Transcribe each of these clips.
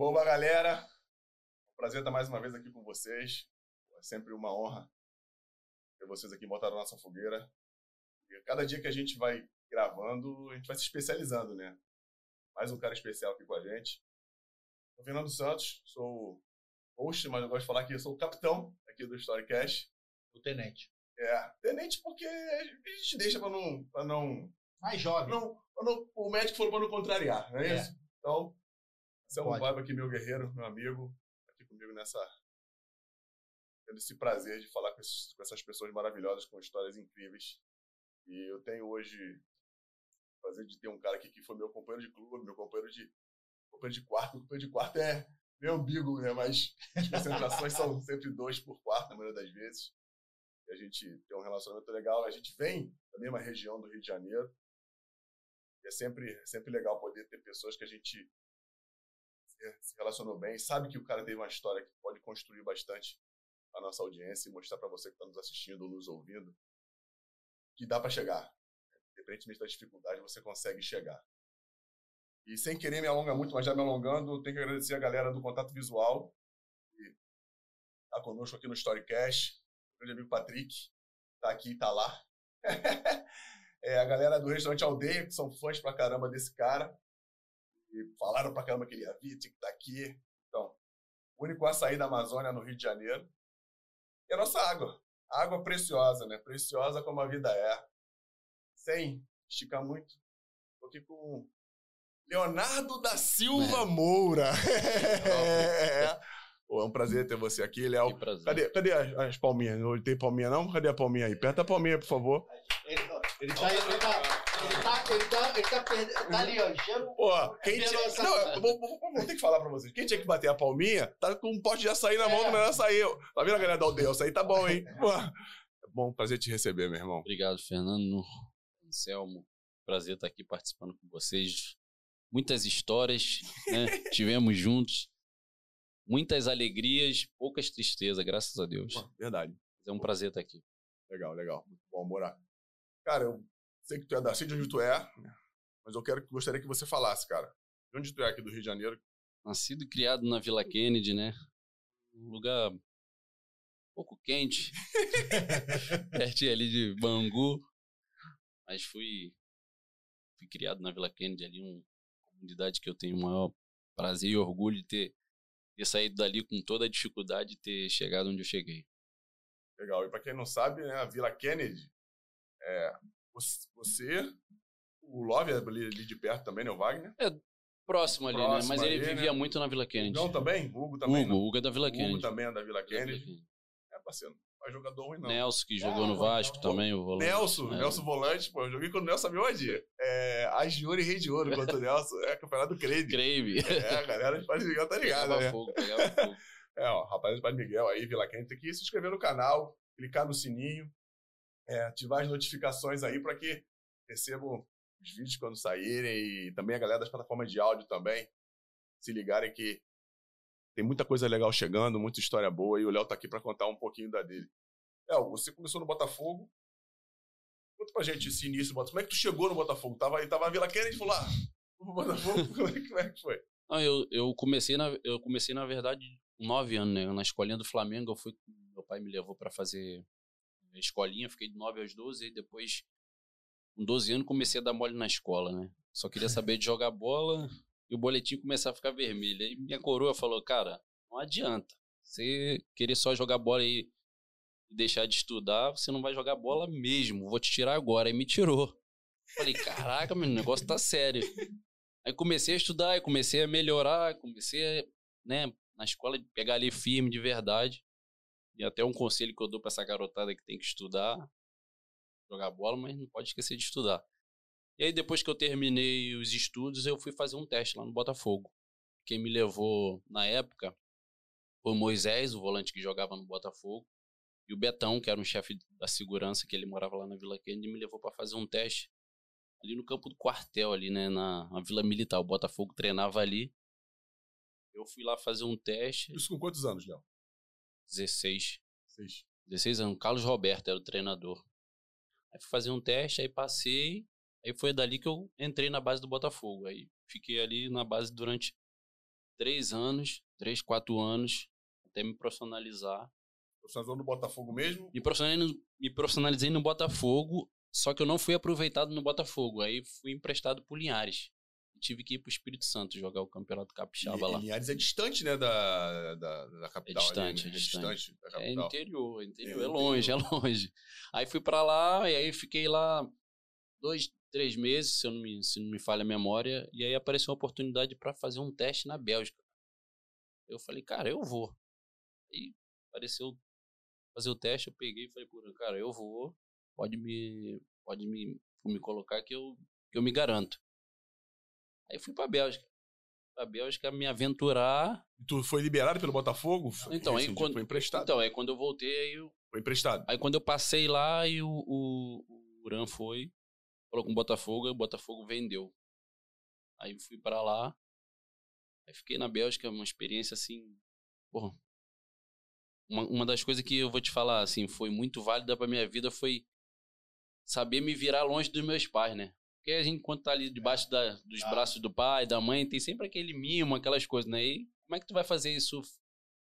Boa, galera. Prazer estar mais uma vez aqui com vocês. É sempre uma honra ter vocês aqui botar na nossa fogueira. E cada dia que a gente vai gravando, a gente vai se especializando, né? Mais um cara especial aqui com a gente. Sou Fernando Santos, sou host, mas eu gosto de falar que eu sou o capitão aqui do Storycast. O tenente. É, tenente porque a gente deixa para não, pra não... Mais jovem. Não, não, o médico falou para não contrariar, não é, é. isso? Então, você é um vibe aqui, meu guerreiro, meu amigo comigo nessa. tendo esse prazer de falar com, esses, com essas pessoas maravilhosas, com histórias incríveis. E eu tenho hoje o prazer de ter um cara aqui que foi meu companheiro de clube, meu companheiro de, companheiro de quarto. Meu companheiro de quarto é meu umbigo, né? Mas as concentrações são sempre dois por quarto, na maioria das vezes. E a gente tem um relacionamento legal. A gente vem da mesma região do Rio de Janeiro. E é sempre, é sempre legal poder ter pessoas que a gente se relacionou bem, sabe que o cara teve uma história que pode construir bastante a nossa audiência e mostrar para você que está nos assistindo ou nos ouvindo que dá para chegar. Independentemente da dificuldade, você consegue chegar. E sem querer me alongar muito, mas já me alongando, tenho que agradecer a galera do Contato Visual, que está conosco aqui no Storycast. O grande amigo Patrick está aqui e está lá. é, a galera do Restaurante Aldeia, que são fãs pra caramba desse cara. E falaram pra caramba que ele ia vir, tinha que estar tá aqui. Então, o único açaí da Amazônia no Rio de Janeiro. E a nossa água. Água preciosa, né? Preciosa como a vida é. Sem esticar muito. Tô aqui com Leonardo da Silva é. Moura. é. Pô, é um prazer ter você aqui, Léo. Cadê, cadê as, as palminhas? Não tem palminha, não? Cadê a palminha aí? Aperta a palminha, por favor. Ele, ele, tá, ele, tá, ele tá, ele tá, ele tá, perdendo, tá ali, ó, enchendo. Pô, quem tinha. Não, vou, vou, vou, ter que falar pra vocês. Quem tinha que bater a palminha, tá com um pote de açaí na mão, é. não açaí. Tá vendo a galera da aldeia? Açaí tá bom, hein? Pô, é bom, prazer te receber, meu irmão. Obrigado, Fernando. Anselmo, prazer estar aqui participando com vocês. Muitas histórias, né? Tivemos juntos. Muitas alegrias, poucas tristezas, graças a Deus. Pô, verdade. É um prazer estar aqui. Legal, legal. Muito bom, morar. Cara, eu sei que tu é da sei de onde tu é, mas eu quero, gostaria que você falasse, cara. De onde tu é aqui do Rio de Janeiro? Nascido e criado na Vila Kennedy, né? Um lugar um pouco quente. Pertinho ali de Bangu. Mas fui, fui criado na Vila Kennedy, ali, uma comunidade que eu tenho o maior prazer e orgulho de ter, ter saído dali com toda a dificuldade de ter chegado onde eu cheguei. Legal. E para quem não sabe, né, a Vila Kennedy é, você, o Love é ali, ali, de perto também, né? O Wagner? É, próximo ali, próximo né? Mas ele vivia né? muito na Vila Kennedy. Não, também? Hugo também? Hugo, Hugo é da Vila Kennedy. Hugo também é da Vila Kennedy. É, parceiro. Não é jogador ruim, não. Nelson, que jogou ah, no Vasco não, também, o volante. Nelson, é. Nelson volante, pô, eu joguei com o Nelson meu dia. É, Agiuri e Rei de Ouro contra o Nelson. É campeonato Crave. Crave. É, a galera de Padre Miguel tá ligada, pegava né? Fogo, pegava fogo. É, ó, rapaz de Padre Miguel aí, Vila Kennedy, tem que se inscrever no canal, clicar no sininho, é, ativar as notificações aí para que recebam os vídeos quando saírem e também a galera das plataformas de áudio também se ligarem que tem muita coisa legal chegando, muita história boa e o Léo tá aqui para contar um pouquinho da dele. Léo, você começou no Botafogo. Conta pra gente esse início Botafogo. Como é que tu chegou no Botafogo? Tava, tava a Vila Kennedy e falou, ah, no Botafogo, como é, como é que foi? Ah, eu, eu, comecei na, eu comecei, na verdade, com nove anos, né? Na escolinha do Flamengo, eu fui, meu pai me levou para fazer escolinha, fiquei de 9 aos 12 e depois, com 12 anos, comecei a dar mole na escola, né? Só queria saber de jogar bola e o boletim começar a ficar vermelho. Aí minha coroa falou, cara, não adianta. Você querer só jogar bola e deixar de estudar, você não vai jogar bola mesmo. Vou te tirar agora. Aí me tirou. Falei, caraca, meu negócio tá sério. Aí comecei a estudar, aí comecei a melhorar, comecei a, né, na escola, pegar ali firme de verdade. E até um conselho que eu dou para essa garotada que tem que estudar, jogar bola, mas não pode esquecer de estudar. E aí, depois que eu terminei os estudos, eu fui fazer um teste lá no Botafogo. Quem me levou na época foi o Moisés, o volante que jogava no Botafogo, e o Betão, que era um chefe da segurança, que ele morava lá na Vila Kennedy, me levou para fazer um teste ali no campo do quartel, ali, né, na, na Vila Militar. O Botafogo treinava ali. Eu fui lá fazer um teste. Isso com quantos anos, Léo? 16. 16. 16 anos. Carlos Roberto era o treinador. Aí fui fazer um teste, aí passei. Aí foi dali que eu entrei na base do Botafogo. Aí fiquei ali na base durante três anos, três, quatro anos, até me profissionalizar. Profissionalizou no Botafogo mesmo? Me profissionalizei, no, me profissionalizei no Botafogo, só que eu não fui aproveitado no Botafogo. Aí fui emprestado por Linhares. Tive que ir pro Espírito Santo jogar o Campeonato Capixaba e, lá. Linhares é distante, né, da, da, da capital. É distante, ali, né? é distante. É interior, é interior, É é longe, é interior. longe. Aí fui pra lá, e aí fiquei lá dois, três meses, se, eu não me, se não me falha a memória, e aí apareceu uma oportunidade pra fazer um teste na Bélgica. Eu falei, cara, eu vou. Aí apareceu fazer o teste, eu peguei e falei, cara, eu vou, pode me, pode me, me colocar que eu, que eu me garanto. Aí fui pra Bélgica. Pra Bélgica me aventurar. E Tu foi liberado pelo Botafogo? Então, aí rescindido, quando- Foi emprestado. Então, aí quando eu voltei, aí eu Foi emprestado. Aí quando eu passei lá e o, o, o Uran foi, falou com o Botafogo, aí o Botafogo vendeu. Aí fui pra lá, aí fiquei na Bélgica, uma experiência assim, porra. Uma, uma das coisas que eu vou te falar, assim, foi muito válida pra minha vida foi saber me virar longe dos meus pais, né? Porque a gente, quando tá ali debaixo da- dos Ah. braços do pai, da mãe, tem sempre aquele mimo, aquelas coisas, né? E como é que tu vai fazer isso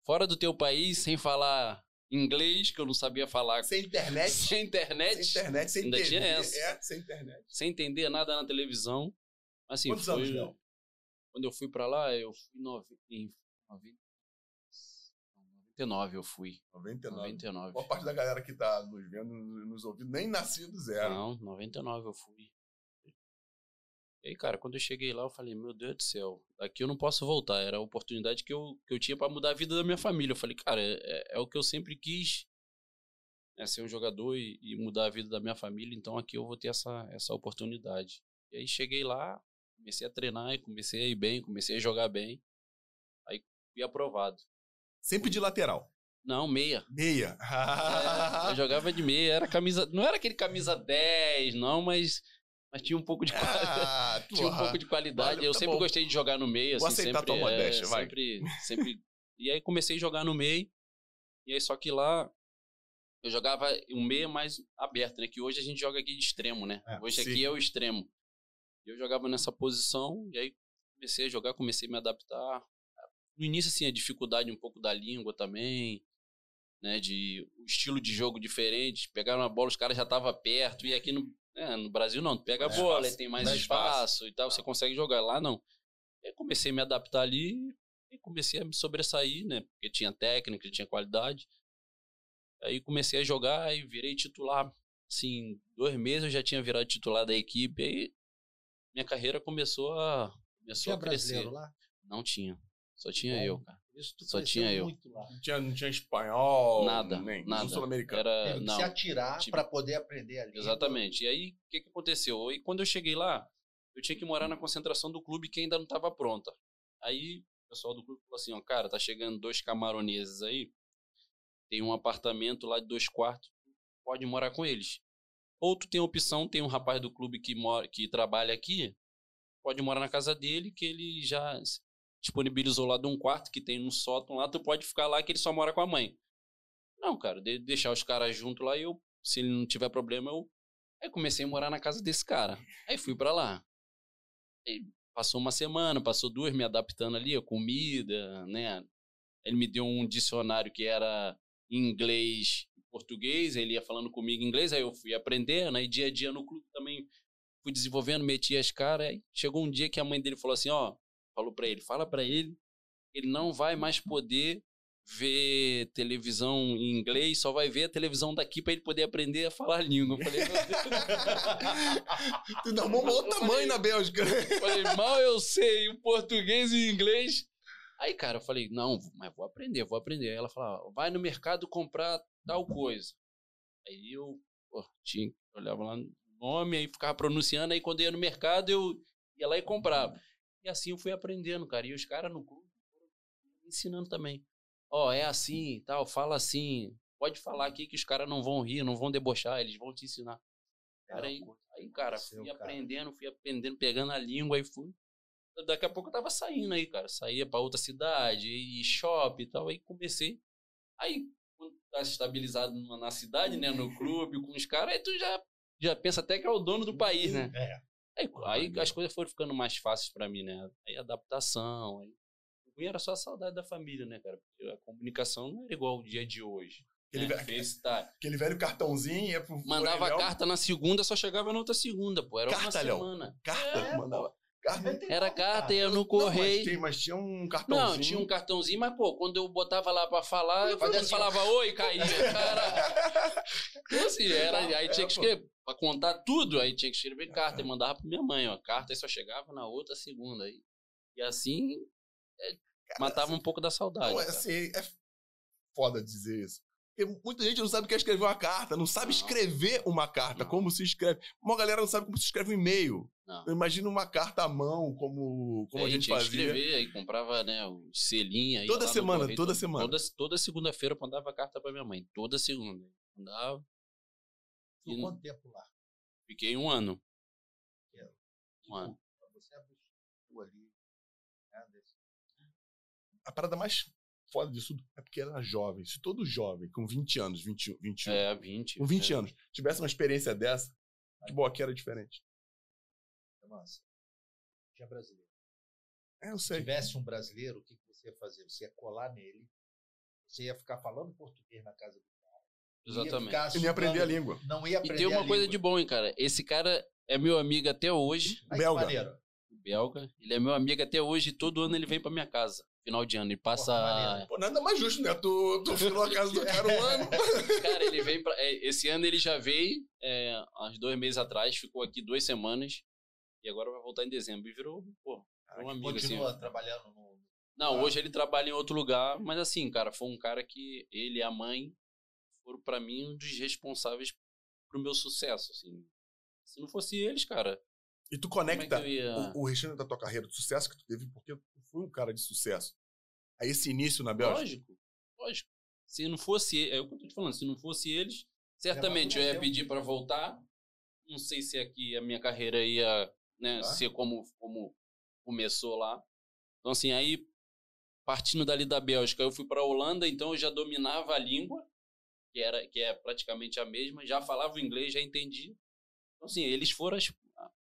fora do teu país, sem falar inglês, que eu não sabia falar, Sem internet. sem internet, Sem internet, sem Ainda tinha essa. É, sem internet. sem entender nada na televisão. Assim, Quantos foi, anos, Léo? Quando eu fui pra lá, eu fui nove- em noventa- não, 99 eu fui. 99. 99. Boa parte da galera que tá nos vendo, nos ouvindo, nem nascidos eram. Não, 99 eu fui. E aí, cara, quando eu cheguei lá, eu falei, meu Deus do céu, daqui eu não posso voltar. Era a oportunidade que eu, que eu tinha pra mudar a vida da minha família. Eu falei, cara, é, é o que eu sempre quis, é ser um jogador e, e mudar a vida da minha família. Então aqui eu vou ter essa, essa oportunidade. E aí cheguei lá, comecei a treinar e comecei a ir bem, comecei a jogar bem. Aí fui aprovado. Sempre de lateral. Não, meia. Meia. É, eu jogava de meia, era camisa. Não era aquele camisa 10, não, mas, mas tinha um pouco de Ah, tinha um pouco de qualidade. Eu tá sempre bom. gostei de jogar no meio, Vou assim, aceitar sempre, tua modéstia, é, vai. sempre, sempre. E aí comecei a jogar no meio. E aí só que lá eu jogava um meia mais aberto, né? Que hoje a gente joga aqui de extremo, né? É, hoje sim. aqui é o extremo. Eu jogava nessa posição e aí comecei a jogar, comecei a me adaptar. No início assim a dificuldade um pouco da língua também, né? De o estilo de jogo diferente. Pegaram a bola, os caras já estavam perto e aqui no é, no Brasil não, tu pega a É, bola, espaço. e tem mais espaço, espaço. e tal, você consegue jogar. Lá não. Aí comecei a me adaptar ali e comecei a me sobressair, né? Porque tinha técnica, tinha qualidade. Aí comecei a jogar e virei titular. Assim, dois meses eu já tinha virado titular da equipe. Aí minha carreira começou a, começou Tinha a crescer. brasileiro lá? Não tinha. Só tinha Bom. eu, cara. Isso tu Só tinha eu. muito lá. Não tinha, não tinha espanhol. Nada, Nem, nada. Sul-americano. Era, Teve que não. se atirar tive- pra poder aprender ali. Exatamente. E aí, o que, que aconteceu? E quando eu cheguei lá, eu tinha que morar na concentração do clube que ainda não estava pronta. Aí, o pessoal do clube falou assim, ó, cara, tá chegando dois camaroneses aí, tem um apartamento lá de dois quartos, pode morar com eles. Ou tu tem a opção, tem um rapaz do clube que, mora, que trabalha aqui, pode morar na casa dele, que ele já disponibilizou lá de um quarto que tem no sótão lá, tu pode ficar lá que ele só mora com a mãe. Não, cara, de, deixar os caras junto lá e eu, se ele não tiver problema, eu Aí comecei a morar na casa desse cara. Aí fui pra lá. Aí passou uma semana, passou duas me adaptando ali, a comida, né? Ele me deu um dicionário que era inglês e português, ele ia falando comigo inglês, aí eu fui aprendendo, aí dia a dia no clube também fui desenvolvendo, meti as caras, aí chegou um dia que a mãe dele falou assim, ó, falou pra ele, fala pra ele, ele não vai mais poder ver televisão em inglês, só vai ver a televisão daqui pra ele poder aprender a falar a língua. Eu falei. Tu arrumou uma outra mãe na Bélgica. Eu falei, mal eu sei o português e o inglês. Aí, cara, eu falei, não, mas vou aprender, vou aprender. Aí ela falou, vai no mercado comprar tal coisa. Aí eu, pô, tinha, olhava lá no nome, aí ficava pronunciando, aí quando eu ia no mercado, eu ia lá e comprava. E assim eu fui aprendendo, cara. E os caras no clube foram me ensinando também. Ó, é assim, tal, fala assim. Pode falar aqui que os caras não vão rir, não vão debochar, eles vão te ensinar. Cara, aí, aí, cara, fui aprendendo, fui aprendendo, pegando a língua e fui. Daqui a pouco eu tava saindo aí, cara. Saía pra outra cidade, e shopping e tal. Aí comecei. Aí, quando tá estabilizado na cidade, né, no clube, com os caras, aí tu já, já pensa até que é o dono do país, né? É. Aí, aí as coisas foram ficando mais fáceis pra mim, né? Aí adaptação, aí ruim era só a saudade da família, né, cara? Porque a comunicação não era igual o dia de hoje. Aquele, né? ve- FaceTime. aquele velho cartãozinho ia pro Mandava orelhão. carta na segunda, só chegava na outra segunda, pô. Era Cartalhão. uma semana. Carta, É, mandava. Carta. Era carta, ia no Não, mas, correio. tem- mas tinha um cartãozinho. Não, tinha um cartãozinho, mas, pô, quando eu botava lá pra falar, eu Fazia assim, falava oi, caía, cara. Então, assim, era, aí tinha que escrever, pra contar tudo, aí tinha que escrever carta e mandava pra minha mãe, ó. Carta aí só chegava na outra segunda. Aí. E assim, é, matava um pouco da saudade. Não, é assim, é foda dizer isso. Porque muita gente não sabe o que é escrever uma carta, não sabe Não. escrever uma carta, Não. como se escreve. Uma galera não sabe como se escreve um e-mail. Imagina uma carta à mão, como, como a Aí gente que fazia. escrever, aí comprava, né, o selinho. Toda semana, correio, toda semana. Toda, toda segunda-feira eu mandava carta pra minha mãe. Toda segunda. Mandava. Ficou E- quanto tempo lá? Fiquei um ano. Quero. Um ano. Você abusou ali. né, A parada mais foda disso tudo é porque era jovem. Se todo jovem, com 20 anos, 21, 21 É, 20. com 20 é. anos, tivesse uma experiência dessa, que bom, aqui era diferente. Nossa. Tinha brasileiro. É, eu Se sei. tivesse um brasileiro, o que, que você ia fazer? Você ia colar nele, você ia ficar falando português na casa do cara. ia Exatamente. ia aprender a língua. Não ia E aprender tem uma a coisa língua. de bom, hein, cara. Esse cara é meu amigo até hoje, que Belga. Belga. Ele é meu amigo até hoje. Todo ano ele vem pra minha casa. Final de ano. Ele passa. Pô, nada mais justo, né? Tu, tu ficou na casa do cara um ano. Cara, ele vem pra. é, Esse ano ele já veio, é, há uns dois meses atrás, ficou aqui duas semanas. E agora vai voltar em dezembro. E virou, pô, um amigo assim. Continua trabalhando no. Não, Ah. hoje ele trabalha em outro lugar, mas assim, cara, foi um cara que ele e a mãe foram pra mim um dos responsáveis pro meu sucesso, assim. Se não fosse eles, cara, E tu é conecta ia... o, o restante da tua carreira, do sucesso que tu teve, porque tu foi um cara de sucesso. Aí esse início na Bélgica. Lógico, lógico. Se não fosse, é o que eu tô te falando, se não fosse eles, certamente eu ia pedir pra voltar. Não sei se aqui a minha carreira ia, né, Ah. ser como como começou lá. Então assim, aí partindo dali da Bélgica, eu fui pra Holanda, então eu já dominava a língua, que era que é praticamente a mesma, já falava o inglês, já entendia. Então assim, eles foram as-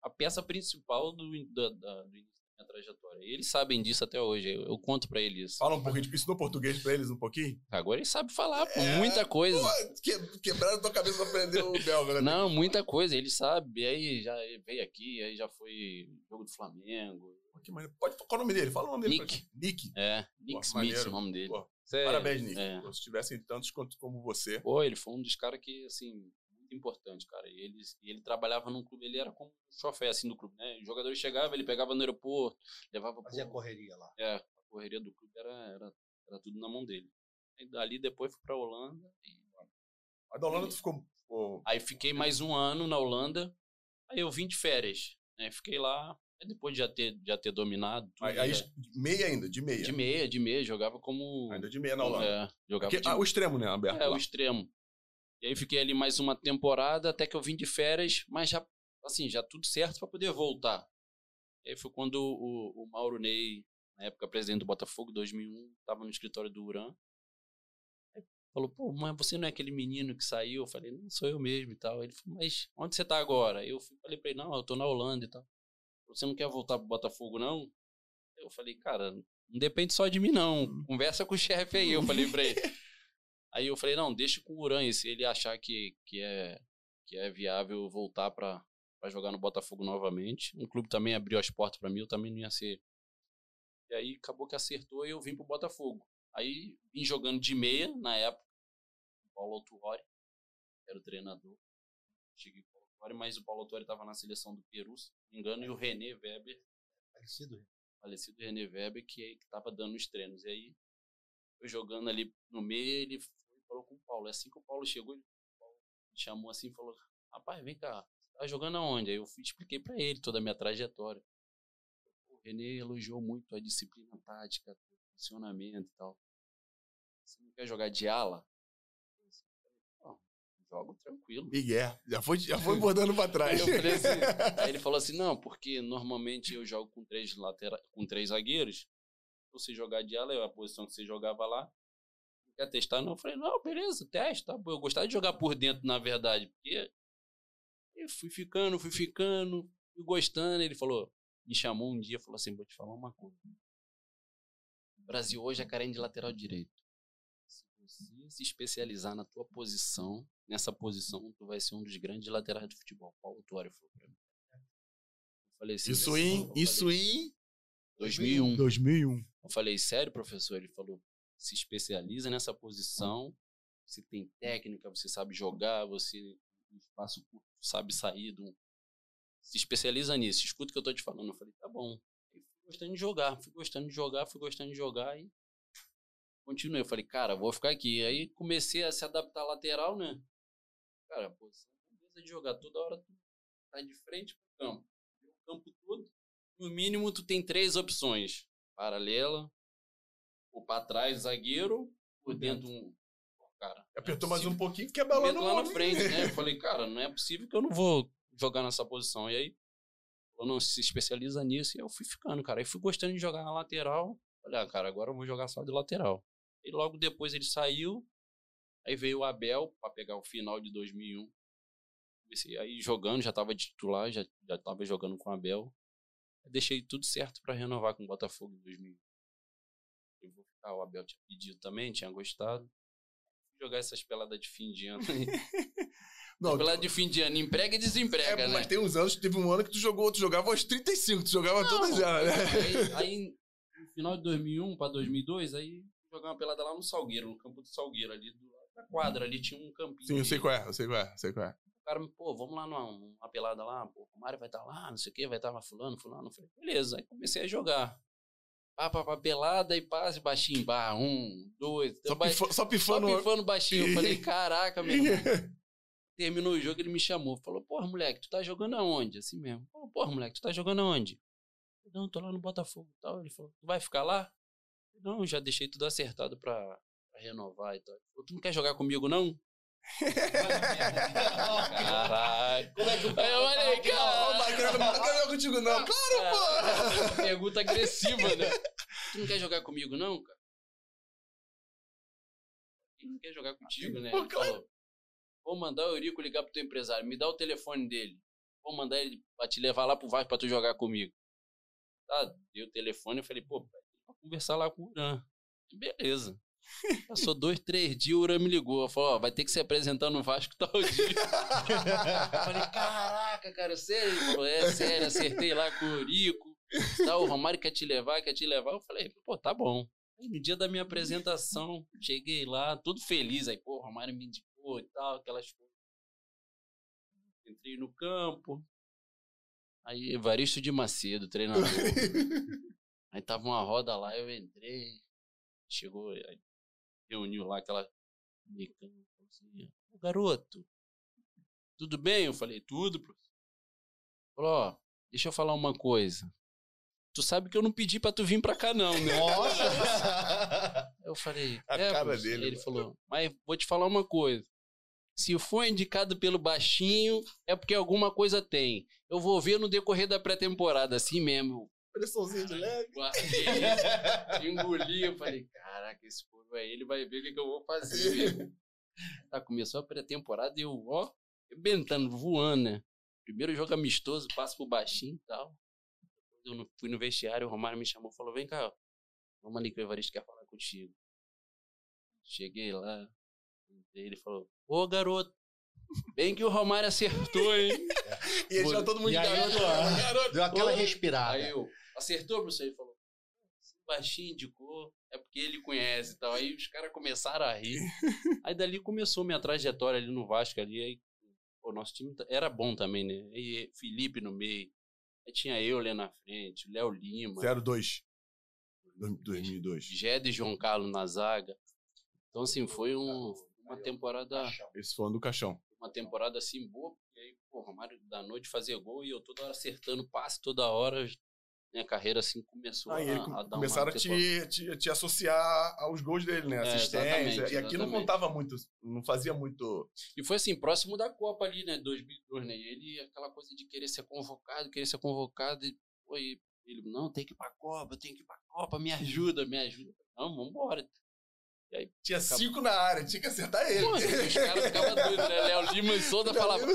a, peça principal do, da, da, do início da minha trajetória. E eles sabem disso até hoje. Eu, eu conto pra eles. Fala um pouquinho, de- ensinou português pra eles um pouquinho? Agora ele sabe falar, pô, É, muita coisa. Pô, que, quebraram tua cabeça pra aprender o belga, né? Não, muita coisa, ele sabe. Aí já veio aqui, aí já foi jogo do Flamengo. Que maneiro. Pode, qual é o nome dele? Fala o nome dele. Nick. Nick. É, Nick Pô, Smith, maneiro. o nome dele. Pô, é- Parabéns, Nick. É. Se tivessem tantos quanto como você. Pô, ele foi um dos caras que, assim, muito importante, cara. E ele, e ele trabalhava num clube, ele era como um chofé, assim, do clube, né? Os jogadores chegavam, ele pegava no aeroporto, levava Fazia pro... correria lá. É, a correria do clube era, era, era tudo na mão dele. Aí dali depois fui pra Holanda. E... A da Holanda tu ficou. ficou- Aí fiquei mais um ano na Holanda. Aí eu vim de férias. Né? Fiquei lá. Aí depois de já ter, já ter dominado tudo. Aí, aí, meia ainda, de meia. de meia, de meia, jogava como. Ainda de meia na Holanda. É, jogava Porque- de ah, o extremo, né? Aberto É, lá. o extremo. E aí fiquei ali mais uma temporada até que eu vim de férias, mas já, assim, já tudo certo pra poder voltar. E aí foi quando o, o Mauro Ney, na época presidente do Botafogo, 2001, tava no escritório do Uran. Aí falou, pô, mas você não é aquele menino que saiu? Eu falei, não, sou eu mesmo e tal. Ele falou, mas onde você tá agora? Eu falei pra ele, não, eu tô na Holanda e tal. Você não quer voltar pro Botafogo, não? Eu falei, cara, não depende só de mim, não. Conversa com o chefe aí, eu falei pra ele. Aí eu falei, não, deixa com o Uran, e se ele achar que, que, é, que é viável voltar pra jogar no Botafogo novamente. Um clube também abriu as portas pra mim, eu também não ia ser. E aí acabou que acertou e eu vim pro Botafogo. Aí vim jogando de meia na época. O Paulo Autuori, era o treinador. Cheguei com o Paulo Autuori, mas o Paulo Autuori estava na seleção do Peru, se não me engano, e o René Weber Parecido. falecido René Weber, que estava dando os treinos. E aí, eu jogando ali no meio, ele falou com o Paulo. Assim que o Paulo chegou, ele o Paulo me chamou assim e falou: Rapaz, vem cá, você tá jogando aonde? Aí eu fui, expliquei para ele toda a minha trajetória. O René elogiou muito a disciplina tática, o funcionamento e tal. Você não quer jogar de ala? Eu disse, "Não, jogo tranquilo. Miguel. Já foi, já foi bordando pra trás. Aí assim- Aí ele falou assim: não, porque normalmente eu jogo com três, latera... com três zagueiros. Você jogar de ala, é a posição que você jogava lá. Quer testar? Não. Eu falei: não, beleza, testa. Eu gostava de jogar por dentro, na verdade. Porque eu fui ficando, fui ficando, fui gostando. Ele falou: me chamou um dia e falou assim: vou te falar uma coisa. O Brasil hoje é carente de lateral direito. Se você se especializar na tua posição, nessa posição, tu vai ser um dos grandes laterais do futebol. Paulo Tuori falou pra mim. Eu falei assim, Isso em. Isso em. 2001. 2001. Eu falei, sério, professor? Ele falou, se especializa nessa posição, você tem técnica, você sabe jogar, você espaço curto sabe sair do... Se especializa nisso, escuta o que eu tô te falando. Eu falei, tá bom. Fui gostando de jogar, fui gostando de jogar, fui gostando de jogar e continuei. Eu falei, cara, vou ficar aqui. Aí comecei a se adaptar à lateral, né? Cara, a posição beleza de jogar toda hora tu tá de frente pro campo. O campo todo, no mínimo tu tem três opções. Paralela, ou pra trás, zagueiro, por dentro um. Pô, Cara, Apertou é mais um pouquinho, quebra lá no lá na frente, né? Eu falei, cara, não é possível que eu não vou jogar nessa posição. E aí, eu não se especializa nisso e eu fui ficando, cara. Aí fui gostando de jogar na lateral. Falei, ah, cara, agora eu vou jogar só de lateral. E logo depois ele saiu. Aí veio o Abel pra pegar o final de 2001. Comecei aí jogando, já tava de titular, já, já tava jogando com o Abel. Deixei tudo certo pra renovar com o Botafogo em 2001. Ficar, o Abel tinha pedido também, tinha gostado. Jogar essas peladas de fim de ano aí. Não, Pelada de fim de ano, emprega e é, desemprega, né? mas tem uns anos, teve um ano que tu jogou, tu jogava aos 35, tu jogava todas já, né? Aí, aí, no final de 2001 para 2002, aí jogar uma pelada lá no Salgueiro, no campo do Salgueiro, ali do lado da quadra, ali tinha um campinho. Sim, eu sei qual é, eu sei qual é, eu sei qual é. O cara me, pô, vamos lá numa, numa pelada lá, pô, o Mário vai estar lá, não sei o quê, vai estar lá fulano, fulano. Eu falei, beleza, aí comecei a jogar. Pá, pá, pá, pelada e passe baixinho, pá, um, dois, Só, ba- pifa- só só pifando. pifando baixinho. Eu falei, caraca, meu irmão. Terminou o jogo, ele me chamou. Falou, porra, moleque, tu tá jogando aonde? Assim mesmo. Falou, porra, moleque, tu tá jogando aonde? Eu, Não, tô lá no Botafogo e tal. Ele falou, tu vai ficar lá? Eu, Não, já deixei tudo acertado pra, pra renovar e tal. Ele falou, tu não quer jogar comigo, não? Caralho. Como é que o Aí eu falei, cara. Não quero jogar contigo, não. Claro, pô! Pergunta agressiva, né? Tu não quer jogar comigo, não, cara? Ele não quer jogar contigo, né? Ele falou, vou mandar o Eurico ligar pro teu empresário, me dá o telefone dele. Vou mandar ele pra te levar lá pro Vasco pra tu jogar comigo. Tá, dei o telefone, eu falei, pô, vai conversar lá com o Uran. Beleza. Passou dois, três dias, o Uran me ligou. Falou, ó, vai ter que se apresentar no Vasco tal dia. Eu falei, caraca, cara, sério? Falou, é sério, acertei lá com o Eurico. Tá, o Romário quer te levar, quer te levar. Eu falei, pô, tá bom. Aí, no dia da minha apresentação, cheguei lá, todo feliz. Aí, pô, o Romário me indicou e tal, aquelas coisas. Entrei no campo. Aí, Evaristo de Macedo, treinador. Aí tava uma roda lá, eu entrei. Chegou, aí reuniu lá aquela mecânica. falou Assim, "Ô, garoto, tudo bem? Eu falei, tudo, professor. Falou, ó, deixa eu falar uma coisa. Tu sabe que eu não pedi pra tu vir pra cá, não, né? Nossa! Eu falei, A é, cara professor. dele, Ele mano. falou, mas vou te falar uma coisa. Se for indicado pelo baixinho, é porque alguma coisa tem. Eu vou ver no decorrer da pré-temporada, assim mesmo. Pressãozinha de leve. Guardei, engoli, eu falei, caraca, esse povo aí, ele vai ver o que, que eu vou fazer. mesmo." tá, começou a pré-temporada e eu, ó, rebentando, voando, né? Primeiro jogo amistoso, passo pro baixinho e tal. Eu fui no vestiário, o Romário me chamou e falou, vem cá, ó, vamos ali que o Evaristo quer falar contigo. Cheguei lá, ele falou, ô garoto, bem que o Romário acertou, hein? E aí já todo mundo E de aí, garoto. garoto. Deu aquela Ô, respirada. Aí eu, acertou, professor? Ele falou, se o baixinho indicou, é porque ele conhece e tal. Aí os caras começaram a rir. Aí dali começou minha trajetória ali no Vasco ali. Aí, o nosso time era bom também, né? Aí Felipe no meio. Aí tinha eu ali na frente, o Léo Lima, 02. 2002. Gede e João Carlos na zaga. Então, assim, foi um- uma temporada Esse foi um do caixão. uma temporada assim boa, porque aí, pô, o Romário da noite fazia gol e eu toda hora acertando passe, toda hora. Minha carreira assim começou Aí a, ele a dar começaram uma a te, te, te associar aos gols dele, né? É, Assistência. exatamente, e aqui não contava muito, não fazia muito. E foi assim, próximo da Copa ali, né, 2002, né? E ele, aquela coisa de querer ser convocado, querer ser convocado, e foi, ele, não, tem que ir pra Copa, tem que ir pra Copa, me ajuda, me ajuda. Não, vambora. Tinha cinco na área, tinha que acertar ele. Pô, os caras ficavam doidos, né? Léo Lima e Souza falavam,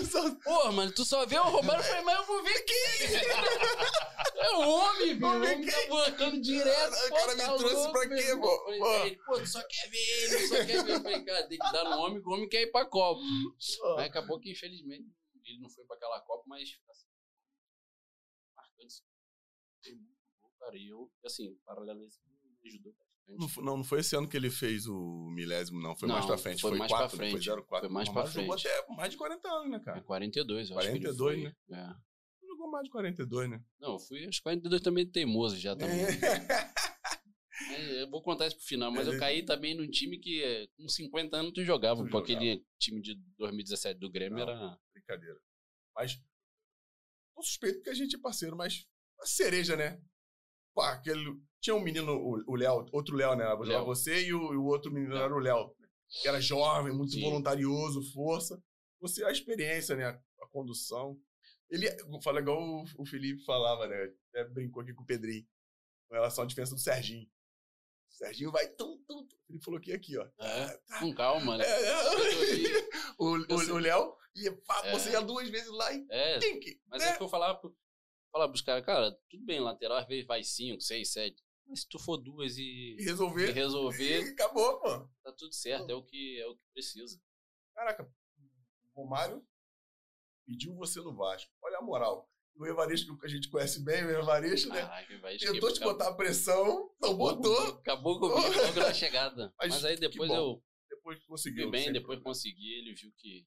Porra, mano, tu só vê o Romário, eu falei, mas eu vou ver quem? É o homem. O Homem que- tá botando direto. O cara me tá trouxe louco, pra quê, meu pô? Pô. Ele, pô, tu só quer ver ele, tu só quer ver. Eu falei, cara, tem que dar no homem, que o homem quer ir pra Copa. Aí acabou que, infelizmente, ele não foi pra aquela Copa, mas assim, marcante. Foi muito bom, cara. E eu, assim, paralelo a isso, me ajudou bastante. Não, foi- não, não foi esse ano que ele fez o milésimo, não. Foi Não, mais pra frente. foi Foi, mais 4, pra foi frente. 0,4. Foi mais O pra Romário jogou frente. até mais de 40 anos, né, É cara? 42, eu acho 42, que ele foi. É. Jogou mais de 42, né? Não, fui aos 42 também teimoso já também. É. É, Eu vou contar isso pro final, mas É, eu caí também num time que é, com 50 anos tu jogava, Tu pô, aquele time de 2017 do Grêmio Não. era... Brincadeira. Mas. Tô suspeito porque a gente é parceiro, mas. A cereja, né? Pô, aquele. Tinha um menino, o o Léo, outro Léo, né? Léo. Você e o, e o outro menino Léo. era o Léo. Que era jovem, muito Sim. voluntarioso, força. Você, a experiência, né? A, a condução. Ele fala igual o, o Felipe falava, né? Até brincou aqui com o Pedrinho. Com relação à diferença do Serginho. O Serginho vai tum, tum, tum. Ele falou que aqui, ó. É, com calma, né? É, é. o, o, o Léo ia, pá, É. você ia duas vezes lá e É, mas né? é que eu falava, pro, falava pros caras, cara, tudo bem, lateral às vezes vai 5, 6, 7, mas se tu for duas e, E e resolver. resolver, E acabou, pô. tá tudo certo, é o que, é o que precisa. Caraca, o Romário pediu você no Vasco. Olha a moral. O Evaristo, que a gente conhece bem, o Evaristo, né? Ah, Tentou te botar a pressão, não botou. Acabou comigo logo na chegada. Mas Mas, aí depois eu Depois fui conseguiu. bem, depois problema. consegui, ele viu que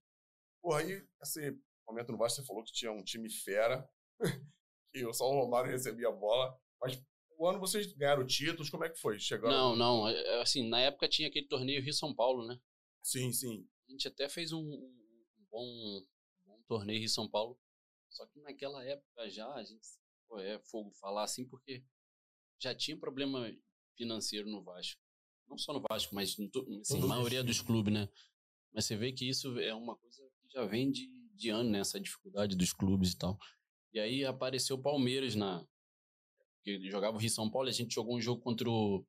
Porra, aí, esse momento no Vasco, você falou que tinha um time fera, que só o Romário recebia a bola. Mas o ano vocês ganharam títulos, como é que foi? Chegaram? Não, não. é- é Assim, na época tinha aquele torneio Rio-São Paulo, né? Sim, sim. A gente até fez um- um bom, torneio Rio-São Paulo. Só que naquela época já, a gente. Pô, é fogo falar assim, porque já tinha problema financeiro no Vasco. Não só no Vasco, mas em to- assim, maioria dos clubes, né? Mas você vê que isso é uma coisa que já vem de, de ano, né? Essa dificuldade dos clubes e tal. E aí apareceu o Palmeiras na. Porque jogava o Rio São Paulo, a gente jogou um jogo contra o,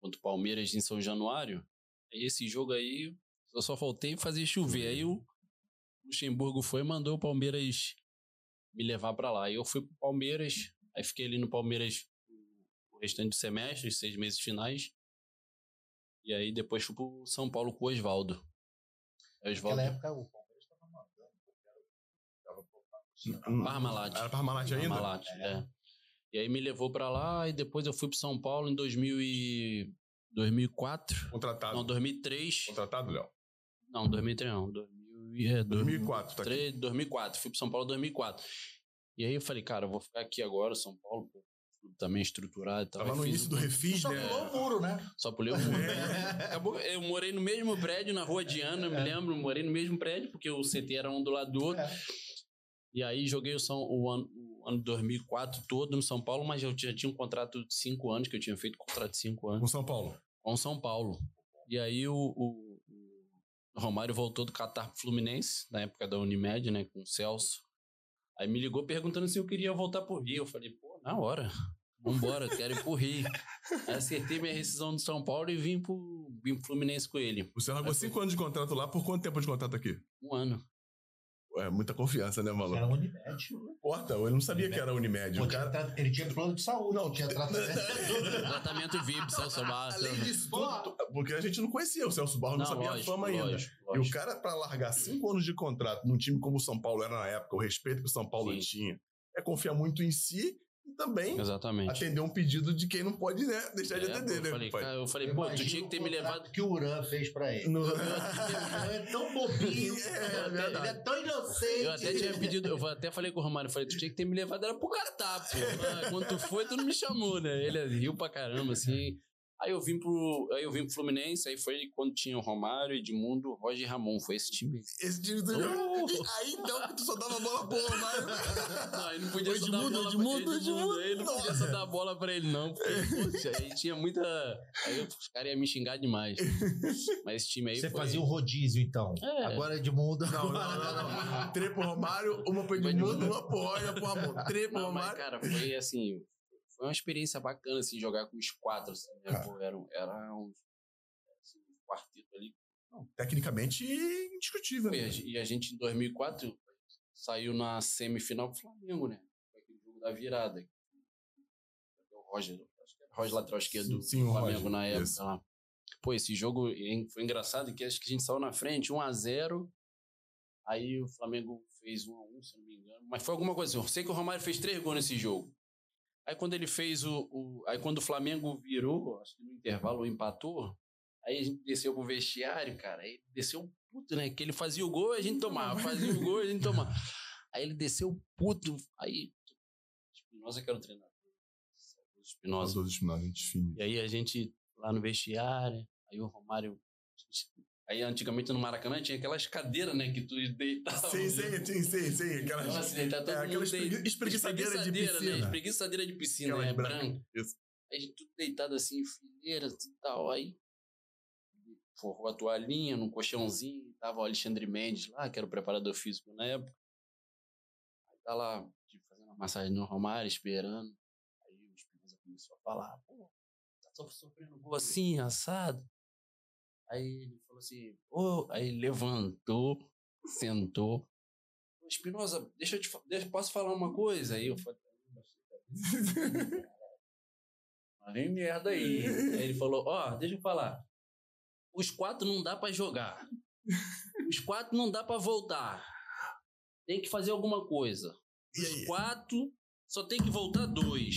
contra o Palmeiras em São Januário. Aí esse jogo aí, eu só faltei fazer chover. Aí o Luxemburgo foi e mandou o Palmeiras me levar pra lá. Aí eu fui pro Palmeiras, aí fiquei ali no Palmeiras o restante do semestre, os seis meses finais. E aí depois fui pro São Paulo com o Oswaldo. Aí o Oswaldo. Naquela época o Palmeiras estava mandando. Tava patrocinando. Parmalat. Era Parmalat ainda? Parmalat, é. E aí me levou pra lá e depois eu fui pro São Paulo em 2000 e... 2004. Contratado. Não, 2003. Contratado, Léo? Não, 2003 não. 2000, e- é, 2004, tá aqui. 2003, 2004. Fui pro São Paulo em 2004. E aí eu falei, cara, eu vou ficar aqui agora, São Paulo, pô, também estruturado e tal. Tava no início o- do Refis, Só né? pulou o muro, né? Só pulei o muro. Acabou, eu morei no mesmo prédio, na rua Diana, eu me lembro, morei no mesmo prédio, porque o CT era um do lado do outro. É. E aí joguei o, São, o, ano, o ano 2004 todo no São Paulo, mas eu já tinha um contrato de cinco anos, que eu tinha feito contrato de cinco anos Com São Paulo. com São Paulo. E aí o- o Romário voltou do Catar pro Fluminense, na época da Unimed, né, com o Celso. Aí me ligou perguntando se eu queria voltar pro Rio. Eu falei, pô, na hora. Vambora, quero ir pro Rio. Aí acertei minha rescisão do São Paulo e vim pro, vim pro Fluminense com ele. Você largou Aí foi- cinco anos de contrato lá, por quanto tempo de contrato aqui? Um ano. É muita confiança, né, maluco? Era Unimed. Não importa, eu não sabia que era Unimed. Pô, O cara... tra- Ele tinha plano de saúde, Não, não tinha tratamento. Tratamento VIP, Celso Barros. Além disso Porra. tudo, porque a gente não conhecia o Celso Barros, não, sabia a fama ainda. lógico, E o lógico. cara, pra largar cinco anos de contrato num time como o São Paulo era na época, o respeito que o São Paulo Sim. tinha, é confiar muito em si e também Exatamente. atender um pedido de quem não pode né, deixar de É, atender, pô, né, eu falei, cara, eu falei, pô, tu tinha que ter me levado que o Uran fez pra ele. No- O Uran é tão bobinho. É, ele verdade. é tão inocente. Eu até tinha pedido, eu até falei com o Romário, eu falei, tu tinha que ter me levado, era pro Catar, pô. Ah, Quando tu foi, tu não me chamou, né? Ele riu pra caramba, assim. Aí eu vim pro, aí eu vim pro Fluminense, aí foi quando tinha o Romário, Edmundo, Roger e Ramon, foi esse time. Esse time do... Oh! Aí então que tu só dava bola boa, mas... Não, aí não podia O só dar Edmundo, bola Edmundo, pra ele, Edmundo. Aí não podia só dar bola pra ele, não. Porque, poxa, aí tinha muita... Aí os caras iam me xingar demais. Mas esse time aí Você foi... fazia um rodízio, então. É. Agora Edmundo. Não, não, não, não. Trepo Romário, uma pro Edmundo, uma pro Roger, pro Ramon. Trepo Não, mas, Romário. cara, foi assim. Foi uma experiência bacana, assim, jogar com os quatro, assim, né? Cara. Pô, era, um- era um, assim, um quarteto ali. Tecnicamente indiscutível, E né? e a gente, em 2004, saiu na semifinal pro Flamengo, né? Foi aquele jogo da virada. Roger, Roger lateral esquerdo Sim, do o Flamengo Roger, na época. isso. lá. Pô, esse jogo foi engraçado que acho que a gente saiu na frente, 1x0. Aí o Flamengo fez 1x1, se não me engano. Mas foi alguma coisa assim. Eu sei que o Romário fez três gols nesse jogo. Aí quando ele fez o. o- aí quando o Flamengo virou, acho que no intervalo empatou, aí a gente desceu pro vestiário, cara. Aí desceu puto, né? Que ele fazia o gol e a gente tomava. Fazia o gol e a gente tomava. Aí ele desceu puto. Aí. Espinosa que era o treinador. Espinosa. Espinosa, gente fina. E aí a gente lá no vestiário, aí o Romário. Aí antigamente no Maracanã tinha aquelas cadeiras, né? Que tu deitava. Sim, sim, sim, sim, sim. Aquelas, Nossa, deitar todo é, mundo aquela espreguiça- deit- espreguiçadeira de espreguiçadeira, piscina. Né? Espreguiçadeira de piscina, Aquelas né? brancas. Branca. Isso. Aí tudo deitado assim, em fileiras e tal. Aí forrou a toalhinha num colchãozinho. Tava o Alexandre Mendes lá, que era o preparador físico na época. Aí tá lá, tipo, fazendo uma massagem no Romário, esperando. Aí o Espinosa começou a falar, pô, tá so- sofrendo gol assim, assado. Aí ele falou assim, ô, aí levantou, sentou. Espinosa, deixa eu te deixa, posso falar uma coisa? Aí eu falei, vem merda aí. Aí ele falou, ó, deixa eu falar. Os quatro não dá pra jogar. Os quatro não dá pra voltar. Tem que fazer alguma coisa. E Os quatro só tem que voltar dois.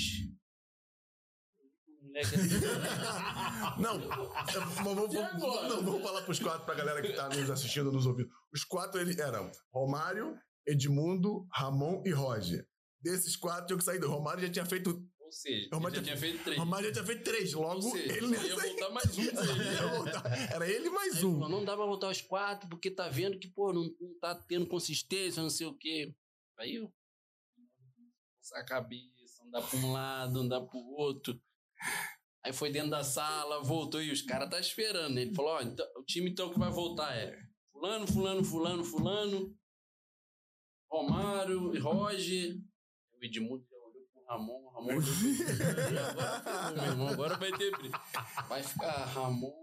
Assim, Não, é, vamos, vamos, não, vamos falar pros quatro pra galera que tá nos assistindo, nos ouvindo. Os quatro ele, eram Romário, Edmundo, Ramon e Roger. Desses quatro, tinha que sair do Romário já tinha feito. Ou seja, Romário já tinha feito três. Romário já tinha feito três. Logo, seja, ele não ia voltar mais um. Era ele mais um. falou, não dá pra voltar os quatro, porque tá vendo que, pô, não, não tá tendo consistência, não sei o quê. Aí eu. A cabeça, andar pra um lado, andar pro outro. Aí foi dentro da sala, voltou e os caras tá esperando. Ele falou: ó, então, o time então que vai voltar é Fulano, Fulano, Fulano, Fulano, Romário, Roger. O Edmundo já olhou pro Ramon, o Ramon olhou pro agora, meu irmão, agora vai ter briga. Vai ficar Ramon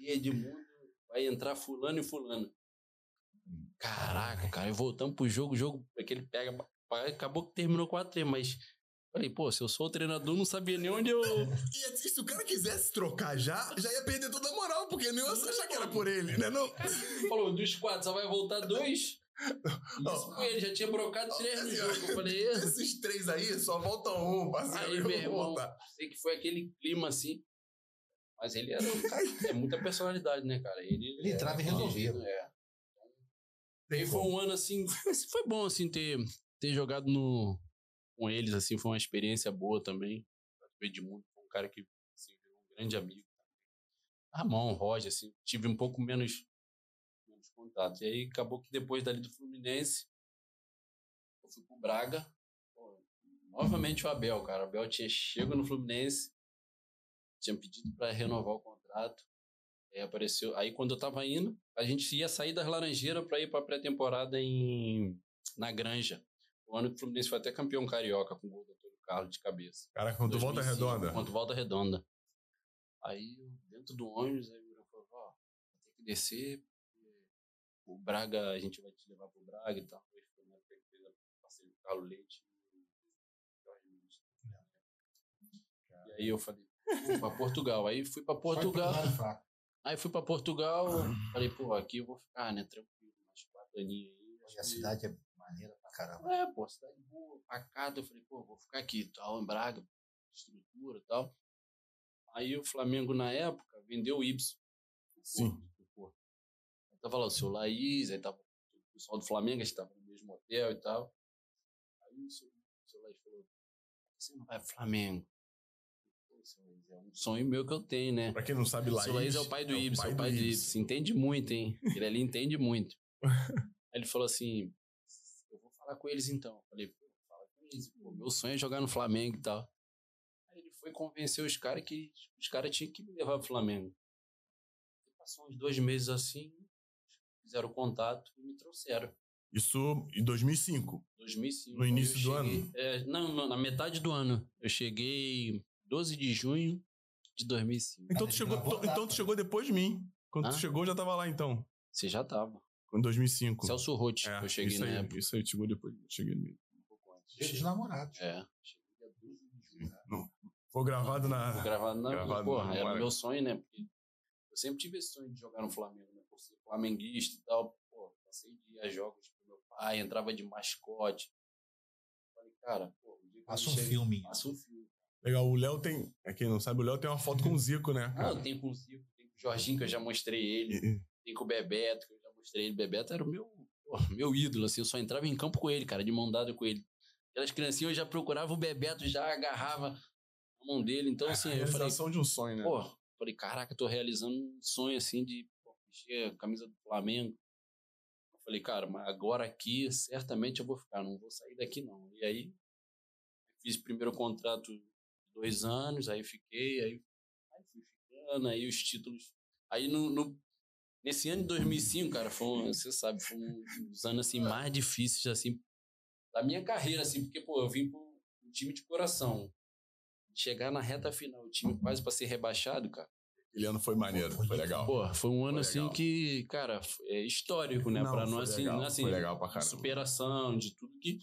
e Edmundo, vai entrar Fulano e Fulano. Caraca, cara, e voltamos pro jogo, o jogo, aquele pega. Acabou que terminou 4x3, mas. Falei, pô, se eu sou o treinador, não sabia nem onde eu. E assim, se o cara quisesse trocar já, já ia perder toda a moral, porque nem eu ia achar que era por ele, né? Não. Falou, dos quatro só vai voltar dois. Isso foi ele, já tinha brocado três no jogo. Eu falei, "Ê". Esses três aí, só volta um, parceiro. aí, eu meu irmão, sei que foi aquele clima assim. Mas ele era um cara, é muita personalidade, né, cara? Ele, Ele entrava e resolvia. É. E foi um ano assim, mas foi bom assim ter, ter jogado no, com eles, assim, foi uma experiência boa também. O Edmundo foi um cara que assim, virou um grande amigo. Ramon, Roger, assim, tive um pouco menos, menos contato. E aí acabou que depois dali do Fluminense, eu fui pro Braga. Pô, novamente o Abel, cara. O Abel tinha chego no Fluminense, tinha pedido para renovar o contrato. Aí apareceu. Aí quando eu tava indo, a gente ia sair das Laranjeiras para ir pra pré-temporada em na Granja. O ano que o Fluminense foi até campeão carioca com o gol do Antônio Carlos de cabeça. Caraca, quando tu volta 2005, redonda. Quanto volta redonda. Aí, dentro do ônibus, aí eu falei, ó, vai ter que descer. porque O Braga, a gente vai te levar pro Braga e tal. Aí foi na época que fez a parceria com o Carlos Leite e o. E aí eu falei, vou pra Portugal. Aí fui pra Portugal. Aí fui pra Portugal, falei, pô, aqui eu vou ficar, né, tranquilo, umas quatro aninhos aí. E a cidade é maneira pra caramba. é, pô, cidade boa, pacata. Eu falei, pô, vou ficar aqui, tal, em Braga, estrutura e tal. Aí o Flamengo, na época, vendeu o Ibson. Sim. Pô, Aí tava lá o seu Laís, aí tava o pessoal do Flamengo, a gente tava no mesmo hotel e tal. Aí o seu, o seu Laís falou, "Por que você não vai pro Flamengo? É um sonho meu que eu tenho, né? Pra quem não sabe, O Laís. seu Laís é o pai do Ibson, é o pai do Ibson. Entende muito, hein? Ele ali entende muito. Aí ele falou assim: falar com eles então. Falei, pô, fala com eles. Pô, meu sonho é jogar no Flamengo e tal. Aí ele foi convencer os caras que os caras tinham que me levar pro Flamengo. E passou uns dois meses assim, fizeram contato e me trouxeram. Isso em 2005. 2005. No início do cheguei- é, não, na metade do ano. Eu cheguei 12 de junho de 2005. Então tu, chegou, então tu chegou depois de mim. Quando tu chegou, eu já tava lá então. Você já tava. Em 2005. Celso Roth, É, que eu cheguei isso na aí, época. Isso aí, chegou depois. Cheguei no meio. Um pouco antes. Dia dos namorados. É, cheguei dia 12 de junho. Não. Foi gravado na. Foi gravado na. Gravado porra, na era meu sonho, né? Porque eu sempre tive esse sonho de jogar no Flamengo, né? Por ser flamenguista e tal. Pô, passei de ir a jogos com meu pai, entrava de mascote. Falei, cara, pô, um dia que Passa eu um chegue- filme. Passa um filme. Legal, o Léo tem. É quem não sabe, o Léo tem uma foto com o Zico, né? Ah, Cara? eu tenho com o Zico, tenho com o Jorginho, que eu já mostrei ele. Tem com o Bebeto, que eu ele. Bebeto era o meu, meu ídolo, assim. Eu só entrava em campo com ele, cara, de mão dada com ele. Aquelas criancinhas, eu já procurava o Bebeto, já agarrava a mão dele. Então, assim, a eu falei, realização de um sonho, né? pô, falei, caraca, eu tô realizando um sonho, assim, de pô, vestir a camisa do Flamengo. Eu falei, cara, mas agora aqui, certamente eu vou ficar, não vou sair daqui, não. E aí, fiz o primeiro contrato dois anos, aí fiquei, aí, aí fui ficando, aí os títulos. Aí no, no- nesse ano de 2005, cara, foi, um- você sabe, foi um dos anos assim, mais difíceis assim, da minha carreira, assim, porque pô, eu vim um time de coração. Chegar na reta final, o time quase para ser rebaixado, cara. Aquele ano foi maneiro, foi legal. Pô, foi um ano Foi assim que, cara, é histórico, né? Não, Para foi nós, assim, legal, né, assim, foi legal pra de caramba. superação, de tudo que,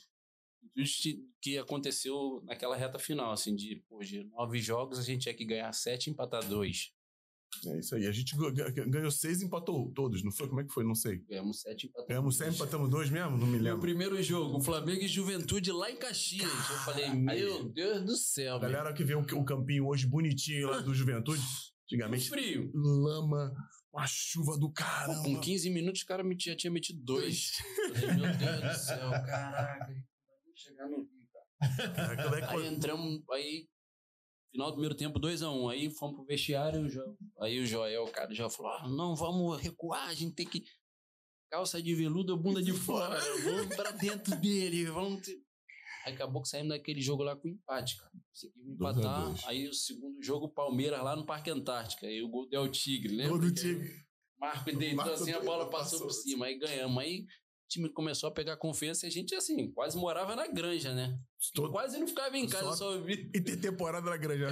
tudo que- que aconteceu naquela reta final, assim, de, pô, de nove jogos a gente tinha que ganhar sete e empatar dois. É isso aí. A gente ga- ga- ganhou seis e empatou todos, não foi? Como é que foi? Não sei. Ganhamos sete e empatamos Ganhamos dois. seis, empatamos dois mesmo? Não me No lembro. primeiro jogo, Flamengo e Juventude lá em Caxias. Eu falei, meu Deus do céu, A velho. galera que vê o, o campinho hoje bonitinho lá do Juventude, antigamente, frio. lama, uma chuva do Pô, caramba. com 15 minutos o cara me tinha, tinha metido dois. Eu falei, meu Deus do céu, caraca. Vou chegar no Rio, cara. É que Aí entramos, aí, final do primeiro tempo, 2x1. Aí fomos pro vestiário, Jo- aí o Joel, cara, já falou: ah, não, vamos recuar, a gente tem que. Calça de veludo, bunda de fora, vamos pra dentro dele, vamos. ter-" Aí acabou que saímos daquele jogo lá com empate, cara. Conseguimos empatar. dois. Aí o segundo jogo, Palmeiras lá no Parque Antártica. Aí o gol deu o Tigre, lembra? Gol do Tigre. Marco deitou Marco assim, a bola passou, passou. por cima. Aí ganhamos. Aí time começou a pegar confiança e a gente, assim, quase morava na granja, né? Todo- Quase não ficava em casa, Só- só vi. E ter temporada na granja.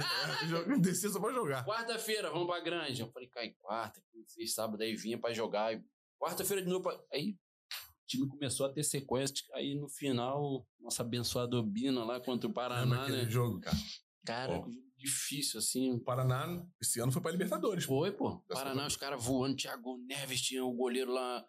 Joga- Descer só pra jogar. Quarta-feira, vamos pra granja. Eu falei, cai quarta, quinta, sexta, sábado, aí vinha pra jogar. Quarta-feira de novo. Pra... Aí o time começou a ter sequência. Aí no final, nossa abençoada Obina lá contra o Paraná, né? jogo, cara? Cara, Pô. difícil, assim. O Paraná, esse ano foi pra Libertadores. Foi, pô. Paraná, os caras voando. Thiago Neves tinha o goleiro lá.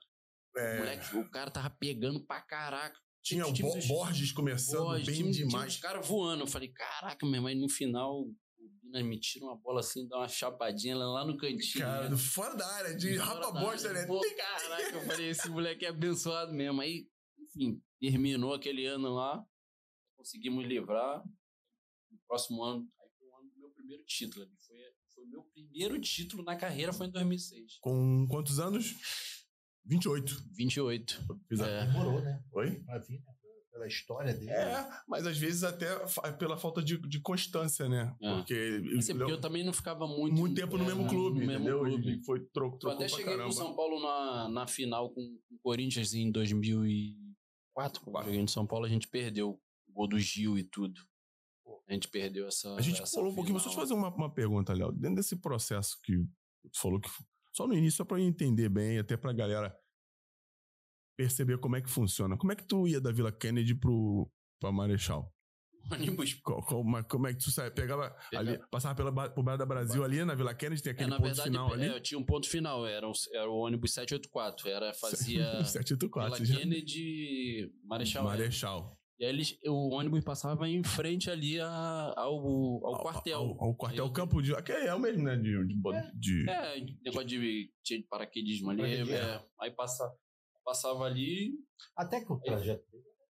É, Moleque, o cara tava pegando pra caraca. tinha o Bo- Borges começando Pô, bem time- demais. Os caras voando. Eu falei, caraca, meu irmão. E no final, o Bina me tira uma bola assim, dá uma chapadinha lá- no cantinho. Cara, né? fora da área, de rapa bosta, né? Pô, caraca, eu falei, esse moleque é abençoado mesmo. Aí, enfim, terminou aquele ano lá, conseguimos livrar. No próximo ano, aí foi o ano do meu primeiro título. Foi, foi o meu primeiro título na carreira, foi em 2006. Com quantos anos? 28. 28. Fiz a- É. Demorou, né? Oi? Pra vir, né? Pela história dele. É, mas às vezes até pela falta de, de constância, né? É. Porque, Assim, porque eu também não ficava muito. muito tempo no é, mesmo clube, no mesmo entendeu? clube. Ele foi tro Eu até pra cheguei caramba. com o São Paulo na, na final com o Corinthians em 2004. Quando cheguei em São Paulo, a gente perdeu o gol do Gil e tudo. A gente perdeu essa. A gente essa falou um pouquinho, deixa eu te fazer uma, uma pergunta, Léo. Dentro desse processo que tu falou que só no início, só pra eu entender bem, até pra galera perceber como é que funciona. Como é que tu ia da Vila Kennedy pro pra Marechal? ônibus. Mas como é que tu saia? Pegava ali, passava pela por Bairro da Brasil ali na Vila Kennedy, tem É, aquele na ponto verdade, final ali. é, tinha um ponto final, era, o- era o ônibus 784. Era, fazia 784. pela já. Kennedy Marechal. Marechal. E aí eles, o ônibus passava em frente ali a- ao, ao quartel. Ao, ao quartel Aí- campo de. Que é o mesmo, né? De. de, de- É, negócio de, de paraquedismo ali. Paraquedismo. é. aí passa, passava ali. Até que o dele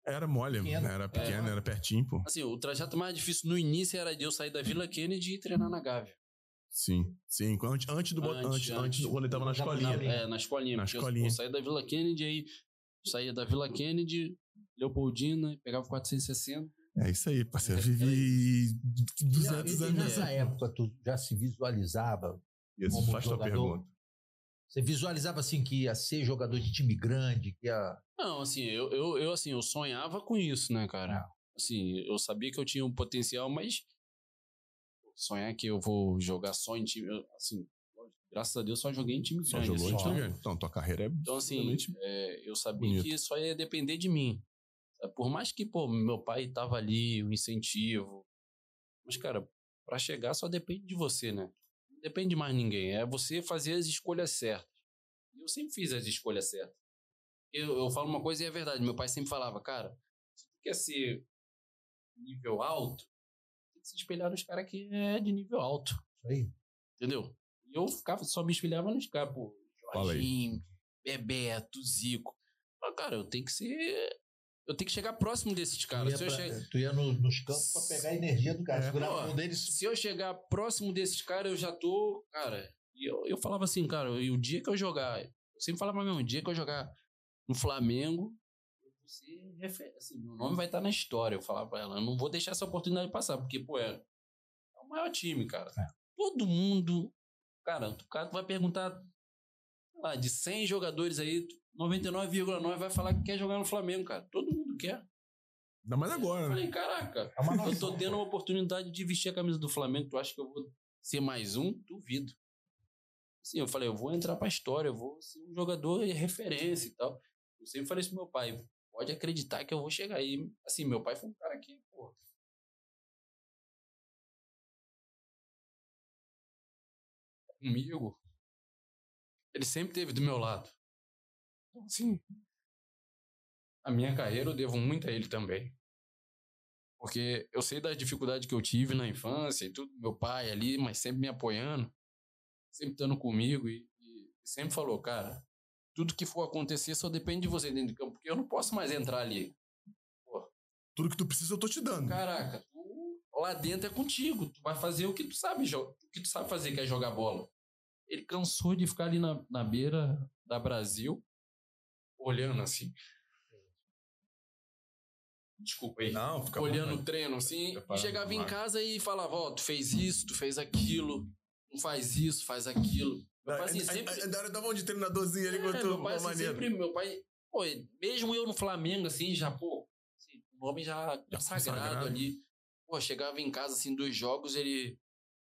Era mole, Pequeno. era pequeno, era pertinho, pô. Assim, o trajeto mais difícil no início era de eu sair da Vila Kennedy e treinar na Gávea. Sim, sim. Antes, antes do. Antes, Antes, antes, antes. quando ele tava na escolinha. na- É, na escolinha. Na porque eu- escolinha. Eu saía da Vila Kennedy, aí saía da Vila Kennedy, Leopoldina, pegava 460. É isso aí, parceiro. É, Vivi E 200 anos nessa nessa. época, tu já se visualizava? Isso, como faz tua jogador. pergunta. Você visualizava assim que ia ser jogador de time grande, que ia. Não, assim, eu, eu, eu, assim, eu sonhava com isso, né, cara? Assim, eu sabia que eu tinha um potencial, mas sonhar que eu vou jogar só em time, eu, assim, graças a Deus só joguei em time Só grande. jogou assim, em só. time. Então, tua carreira é. Então, assim, é, eu sabia bonito. que só ia depender de mim. Por mais que, pô, meu pai tava ali, o incentivo. Mas, cara, para chegar só depende de você, né? Não depende de mais ninguém. É você fazer as escolhas certas. E eu sempre fiz as escolhas certas. Eu, eu falo uma coisa e é verdade. Meu pai sempre falava, cara, se tu quer ser nível alto, tem que se espelhar nos caras que é de nível alto. Isso aí. Entendeu? E eu ficava, só me espelhava nos caras, pô, Jorginho, Bebeto, Zico. Mas, cara, eu tenho que ser. Eu tenho que chegar próximo desses caras. tu ia, pra- che- tu ia no- nos campos pra pegar a energia do cara. É. segurar Pô, mão deles. se eu chegar próximo desses caras, eu já tô. Cara, e eu, eu falava assim, cara, e o dia que eu jogar. Eu sempre falava mesmo, o dia que eu jogar no Flamengo, refer- assim, meu nome vai estar na história. Eu falava pra ela, eu não vou deixar essa oportunidade passar, porque, pô, é, é o maior time, cara. É. Todo mundo. Cara, o cara vai perguntar, sei lá, de 100 jogadores aí, 99,9 vai falar que quer jogar no Flamengo, cara. Todo mundo quer. Ainda mais Eu agora, né? falei, caraca, É uma eu tô tendo a oportunidade de vestir a camisa do Flamengo. Tu acha que eu vou ser mais um? Duvido. Assim, eu falei, eu vou entrar pra história, eu vou ser um jogador de referência e tal. Eu sempre falei isso pro meu pai, pode acreditar que eu vou chegar aí. Assim, meu pai foi um cara que, pô. Comigo. Ele sempre esteve do meu lado. Então, assim. A minha carreira eu devo muito a ele também. Porque eu sei das dificuldades que eu tive na infância e tudo, meu pai ali, mas sempre me apoiando, sempre estando comigo e, e sempre falou, cara, tudo que for acontecer só depende de você dentro de campo, porque eu não posso mais entrar ali. Tudo que tu precisa eu tô te dando. Caraca, tu, lá dentro é contigo, tu vai fazer o que tu sabe, o que tu sabe fazer, que é jogar bola. Ele cansou de ficar ali na, na beira da Brasil, olhando assim. Desculpa aí. Não, fica olhando bom, o treino, assim, e chegava em casa e falava, ó, tu fez isso, tu fez aquilo, não faz isso, faz aquilo. Meu pai, assim, sempre... Ainda dava um de treinadorzinho ali É, quando meu pai, assim, maneiro. sempre, meu pai, pô, mesmo eu no Flamengo, assim, já, pô, assim, o nome já, Já sagrado, ali. Pô, chegava em casa, assim, dos jogos, ele,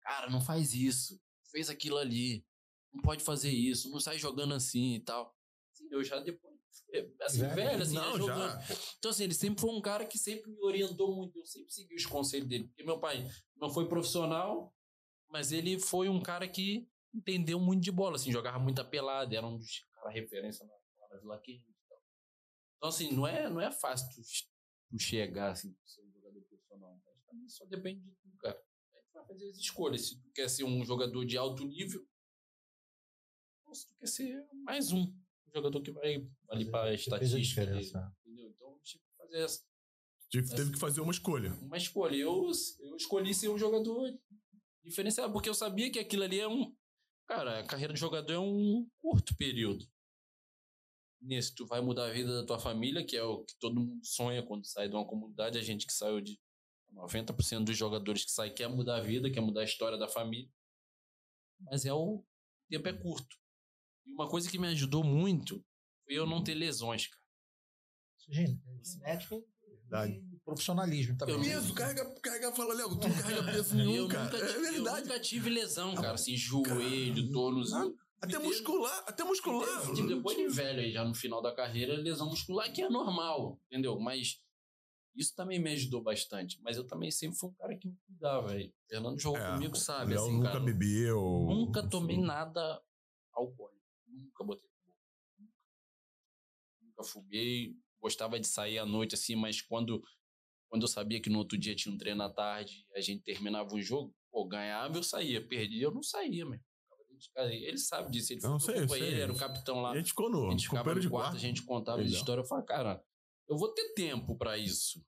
cara, não faz isso, fez aquilo ali, não pode fazer isso, não sai jogando assim e tal. Assim, eu já depois, é, assim, Velho, velho, assim, Não, jogando. já. Então, assim, ele sempre foi um cara que sempre me orientou muito. Eu sempre segui os conselhos dele. Porque meu pai não foi profissional, mas ele foi um cara que entendeu muito de bola, assim, jogava muita pelada, era um dos caras referência na, na Vila Quente e tal. Então, assim, não é, não é fácil tu, tu chegar, assim, ser um jogador profissional. Mas também só depende de tu, cara. Aí tu vai fazer as escolhas. Se tu quer ser um jogador de alto nível, ou se tu quer ser mais um. Um jogador que vai ali pra Você fez a estatística. diferença. Entendeu? Então, tipo, fazer essa, Tive- Teve que fazer uma escolha. uma escolha. Eu, eu escolhi ser um jogador diferenciado, porque eu sabia que aquilo ali é um. Cara, a carreira de jogador é um curto período. Nesse, tu vai mudar a vida da tua família, que é o que todo mundo sonha quando sai de uma comunidade. A gente que saiu de 90% dos jogadores que saem quer mudar a vida, quer mudar a história da família. Mas é o, o tempo é curto. E uma coisa que me ajudou muito foi eu não ter lesões, cara. Genética Verdade. e profissionalismo também. Eu Peso, carrega, carrega, fala, Léo, tu não carrega peso nenhum, eu cara. nunca, É tive, eu verdade. nunca tive lesão, cara. Assim, joelho, tornozinho. Até Me muscular, até muscular. Teve- teve Depois de velho aí, já no final da carreira, lesão muscular, que é normal, entendeu? Mas isso também me ajudou bastante. Mas eu também sempre fui um cara que me cuidava, velho. Fernando jogou É, comigo, sabe? Léo Assim, nunca cara, bebeu. nunca tomei nada alcoólico. Nunca botei. Nunca. Fuguei. Gostava de sair à noite, assim, mas quando, quando eu sabia que no outro dia tinha um treino à tarde, a gente terminava um jogo, pô, ganhava, eu saía. Perdia, eu não saía, casa. Ele sabe disso. Ele Não, foi sei, sei. era o capitão lá. A gente ficou no A gente ficava no de quarto, quarto. a gente contava as histórias. Eu falava, cara, eu vou ter tempo pra isso.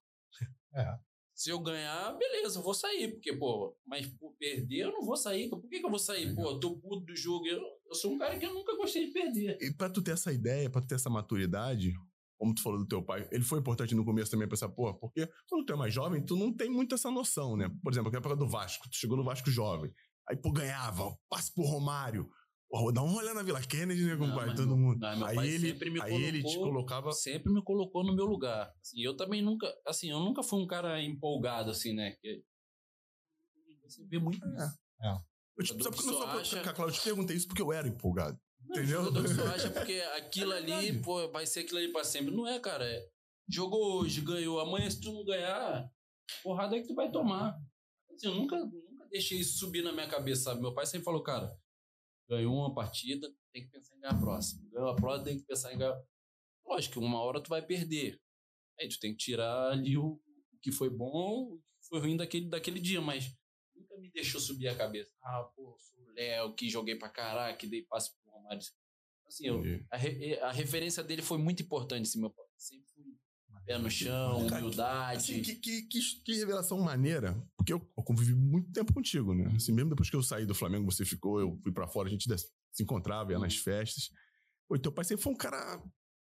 É. Se eu ganhar, beleza, eu vou sair. Porque, pô, mas por perder, eu não vou sair. Por que, que eu vou sair? Pô, eu tô puto do jogo. Eu, eu sou um cara que eu nunca gostei de perder. E pra tu ter essa ideia, pra tu ter essa maturidade, como tu falou do teu pai, ele foi importante no começo também pra essa porra, porque quando tu é mais jovem, tu não tem muito essa noção, né? Por exemplo, aquela época do Vasco, tu chegou no Vasco jovem, aí, pô, ganhava, passe pro Romário, Pô, dá uma olhada na Vila Kennedy, né, Não, compadre? Todo mundo. meu aí ele, aí ele te colocava. Sempre me colocou no meu lugar. Assim, eu também nunca, assim, eu nunca fui um cara empolgado, assim, né? Que, você vê muito isso. Eu, tipo, sabe que quando eu só acha- Cláudio, eu te perguntei isso porque eu era empolgado. Não, Entendeu? O só acha porque aquilo É ali, pô, vai ser aquilo ali pra sempre. Não é, cara. É, jogou hoje, ganhou. Amanhã, se tu não ganhar, porrada é que tu vai tomar. Assim, eu nunca, nunca deixei isso subir na minha cabeça, sabe? Meu pai sempre falou, cara, ganhou uma partida, tem que pensar em ganhar a próxima. Ganhou a próxima, tem que pensar em ganhar. Lógico que uma hora tu vai perder. Aí tu tem que tirar ali o, que foi bom, o que foi ruim daquele, daquele dia, mas nunca me deixou subir a cabeça. Ah, pô, sou o Léo, que joguei pra caralho, que dei passe pro Romário. Assim, eu, a, re, a, referência dele foi muito importante, assim, meu pai. Sempre fui pé no chão, humildade. Assim, que, que, que, que, revelação maneira, porque eu, eu, convivi muito tempo contigo, né? Assim, mesmo depois que eu saí do Flamengo, você ficou, eu fui para fora, a gente se encontrava, ia nas festas. Pô, teu pai sempre foi um cara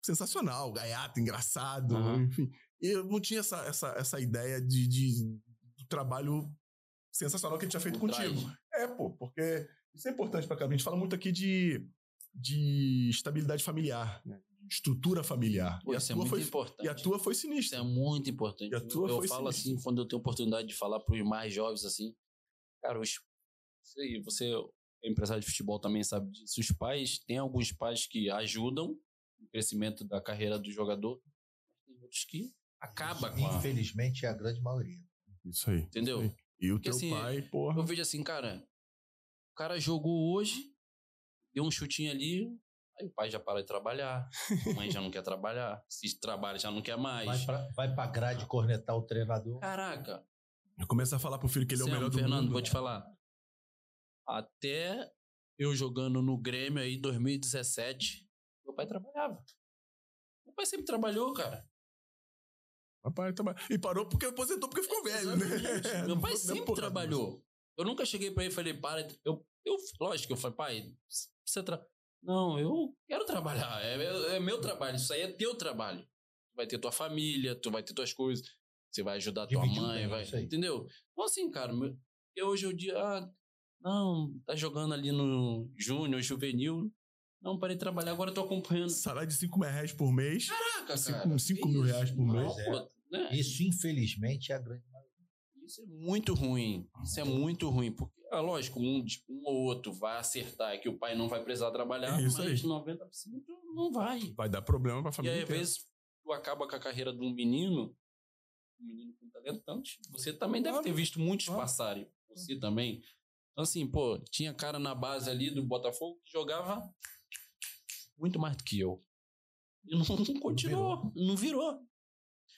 sensacional, gaiato, engraçado, uhum. enfim. Eu não tinha essa, essa, essa ideia de, de, do trabalho sensacional que ele tinha feito Por contigo. Trás. É, pô, porque isso é importante pra cá. A gente fala muito aqui de, de estabilidade familiar, né? Estrutura familiar. Pô, isso é muito foi, importante. E a tua foi sinistra. Isso é muito importante. E a tua eu foi falo sinistra. assim, quando eu tenho oportunidade de falar para os mais jovens assim, cara, os, você, você é empresário de futebol também sabe disso. Os pais, tem alguns pais que ajudam no crescimento da carreira do jogador, tem outros que acaba com a... Infelizmente é a grande maioria. Isso aí. Entendeu? Isso aí. E o Porque, teu assim, pai, porra. Eu vejo assim, cara, o cara jogou hoje, deu um chutinho ali, Aí o pai já para de trabalhar, a mãe já não quer trabalhar, se trabalha já não quer mais. Vai pra, vai pra grade cornetar o treinador. Caraca. Começa a falar pro filho que ele é o melhor do Fernando, mundo. vou te falar. Até eu jogando no Grêmio aí, 2017, meu pai trabalhava. Meu pai sempre trabalhou, cara. Papai trabalha. E parou porque aposentou porque ficou velho, né? Meu pai sempre trabalhou. Eu nunca cheguei pra ele e falei, para. Eu, eu, lógico que eu falei, pai, você tra... Não, eu quero trabalhar. É, é, é, meu trabalho. Isso aí é teu trabalho. Tu vai ter tua família, tu vai ter tuas coisas. Você vai ajudar tua mãe, vai. Entendeu? Então, assim, cara, eu hoje o dia. Ah, não, tá jogando ali no Júnior, juvenil. Não, parei de trabalhar, agora eu tô acompanhando. Salário de 5 mil reais por mês. Caraca, cara. 5 mil reais por mês. É. Pô, né? Isso, infelizmente, é a grande maioria. Isso é muito ruim. Isso é muito ruim. Porque é lógico, um, um ou outro vai acertar que o pai não vai precisar trabalhar, é isso mas aí. 90% não vai. Vai dar problema pra família. E aí, às vezes, tu acaba com a carreira de um menino, um menino com talento, você também claro. deve ter visto muitos claro. passarem. Você também. Então, assim, pô, tinha cara na base ali do Botafogo que jogava muito mais do que eu. E não, não continuou, não virou. não virou.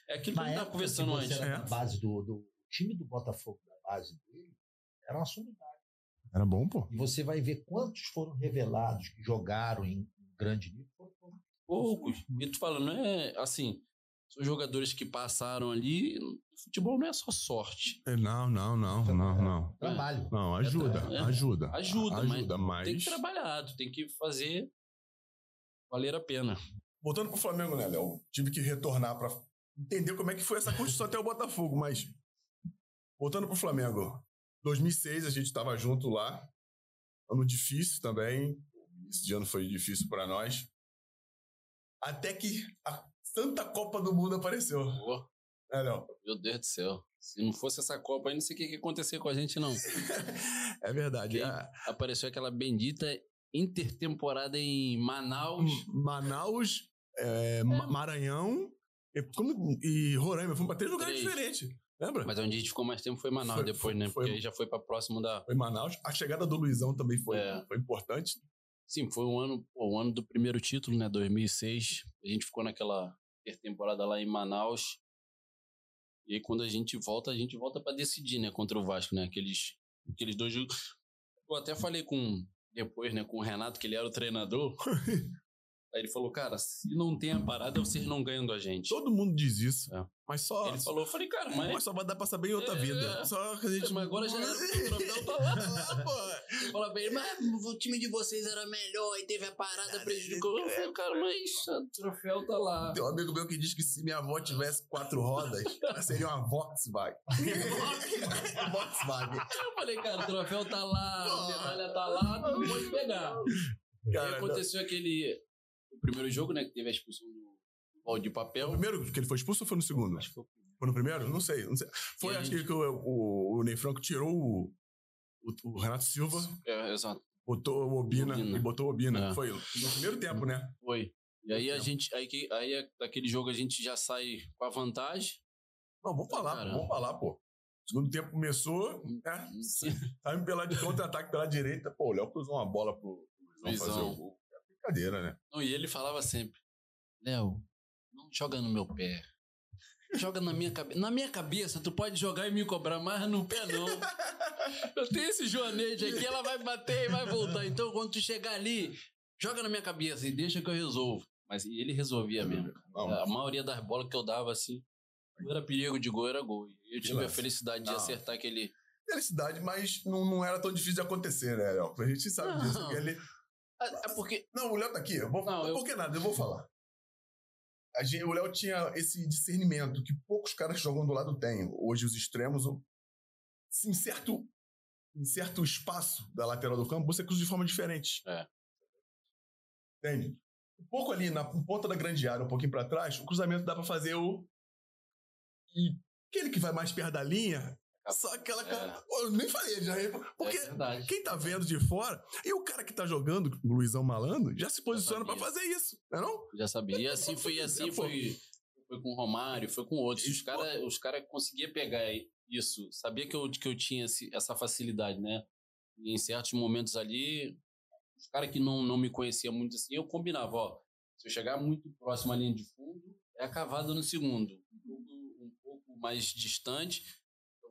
É aquilo que a gente tava conversando antes. Era é. na base do, do time do Botafogo, da base dele, era uma sumidade. Era bom, pô. E você vai ver quantos foram revelados que jogaram em grande nível. Poucos. E tu fala, não é assim. São jogadores que passaram ali. Futebol não é só sorte. É, não, não, não, não, não. Trabalho. Não, ajuda, é, ajuda. Ajuda, ajuda mas, mas, tem que trabalhar, tu tem que fazer valer a pena. Voltando pro Flamengo, né, Léo? Tive que retornar para entender como é que foi essa construção até o Botafogo, mas voltando pro Flamengo. 2006 a gente estava junto lá. Ano difícil também. Esse ano foi difícil para nós. Até que a Santa Copa do Mundo apareceu. Oh. É, não. Meu Deus do céu. Se não fosse essa Copa aí, não sei o que ia acontecer com a gente, não. é verdade. É. Apareceu aquela bendita intertemporada em Manaus. Manaus, é, é. Maranhão e, e Roraima. Fomos para três lugares diferentes. Lembra? Mas onde a gente ficou mais tempo foi Manaus foi, depois, né? Foi, Porque aí já foi para próximo da. Foi Manaus. A chegada do Luizão também foi, é. foi importante. Sim, foi um ano, o ano do primeiro título, né? 2006. A gente ficou naquela temporada lá em Manaus. E aí, quando a gente volta, a gente volta para decidir, né? Contra o Vasco, né? Aqueles, aqueles dois jogos. Eu até falei com. Depois, né? Com o Renato, que ele era o treinador. Aí ele falou, cara, se não tem a parada, vocês não ganham da gente. Todo mundo diz isso. É. Mas só. Ele falou, eu falei, cara, mas. Mas só vai dar pra saber em outra é, vida. Só que a gente. Mas agora já era. O troféu tá lá, tá pô. Fala bem, mas o time de vocês era melhor e teve a parada, prejudicou. Eu falei, cara, mas o troféu tá lá. Tem um amigo meu que diz que se minha avó tivesse quatro rodas, seria uma Volkswagen. Volkswagen. Eu falei, cara, o troféu tá lá, a medalha tá lá, tu pode pegar. Cara, e aconteceu não. aquele primeiro jogo, né? Que teve a expulsão do balde de papel. O primeiro que ele foi expulso ou foi no segundo? Acho que foi. Foi no primeiro? Não sei. Não sei. Foi, acho gente... que o, o, o Ney Franco tirou o, o, o Renato Silva. É, exato. Botou o Obina, Obina. e botou o Obina. É. Foi no primeiro tempo, né? Foi. E aí a gente, aí, aí daquele jogo a gente já sai com a vantagem. Não, vamos falar, Caramba. vamos falar, pô. Segundo tempo começou, né? Saímos pela de contra-ataque pela direita. Pô, o Léo cruzou uma bola pro Luizão fazer o gol. Brincadeira, né? Não, e ele falava sempre: Léo, não joga no meu pé. Joga na minha cabeça. Na minha cabeça, tu pode jogar e me cobrar, mas no pé não. Eu tenho esse joanete aqui, ela vai bater e vai voltar. Então, quando tu chegar ali, joga na minha cabeça e deixa que eu resolvo. Mas ele resolvia mesmo. Não, a maioria das bolas que eu dava, assim, não era perigo de gol, era gol. Eu tive a felicidade de acertar aquele. Felicidade, mas não, não era tão difícil de acontecer, né, Léo? A gente sabe não. disso. Ele... É, é porque. Não, o Léo tá aqui. Eu vou... Não, eu... Por que nada? Eu vou falar. Gente, o Léo tinha esse discernimento que poucos caras que jogam do lado têm. Hoje, os extremos, em certo, em certo espaço da lateral do campo, você cruza de forma diferente. É. Entende? Um pouco ali na ponta da grande área, um pouquinho para trás, o cruzamento dá para fazer o. E aquele que vai mais perto da linha só aquela cara. É. Eu nem falei já. Porque é quem tá vendo de fora. E o cara que tá jogando, o Luizão Malandro, já se posiciona para fazer isso, não é não? Já sabia. E assim foi assim, foi, foi com o Romário, foi com outros. Os caras os cara conseguiam pegar isso. Sabia que eu, que eu tinha essa facilidade, né? E em certos momentos ali, os caras que não, não me conheciam muito assim, eu combinava, ó. Se eu chegar muito próximo à linha de fundo, é a cavada no segundo. Um pouco, um pouco mais distante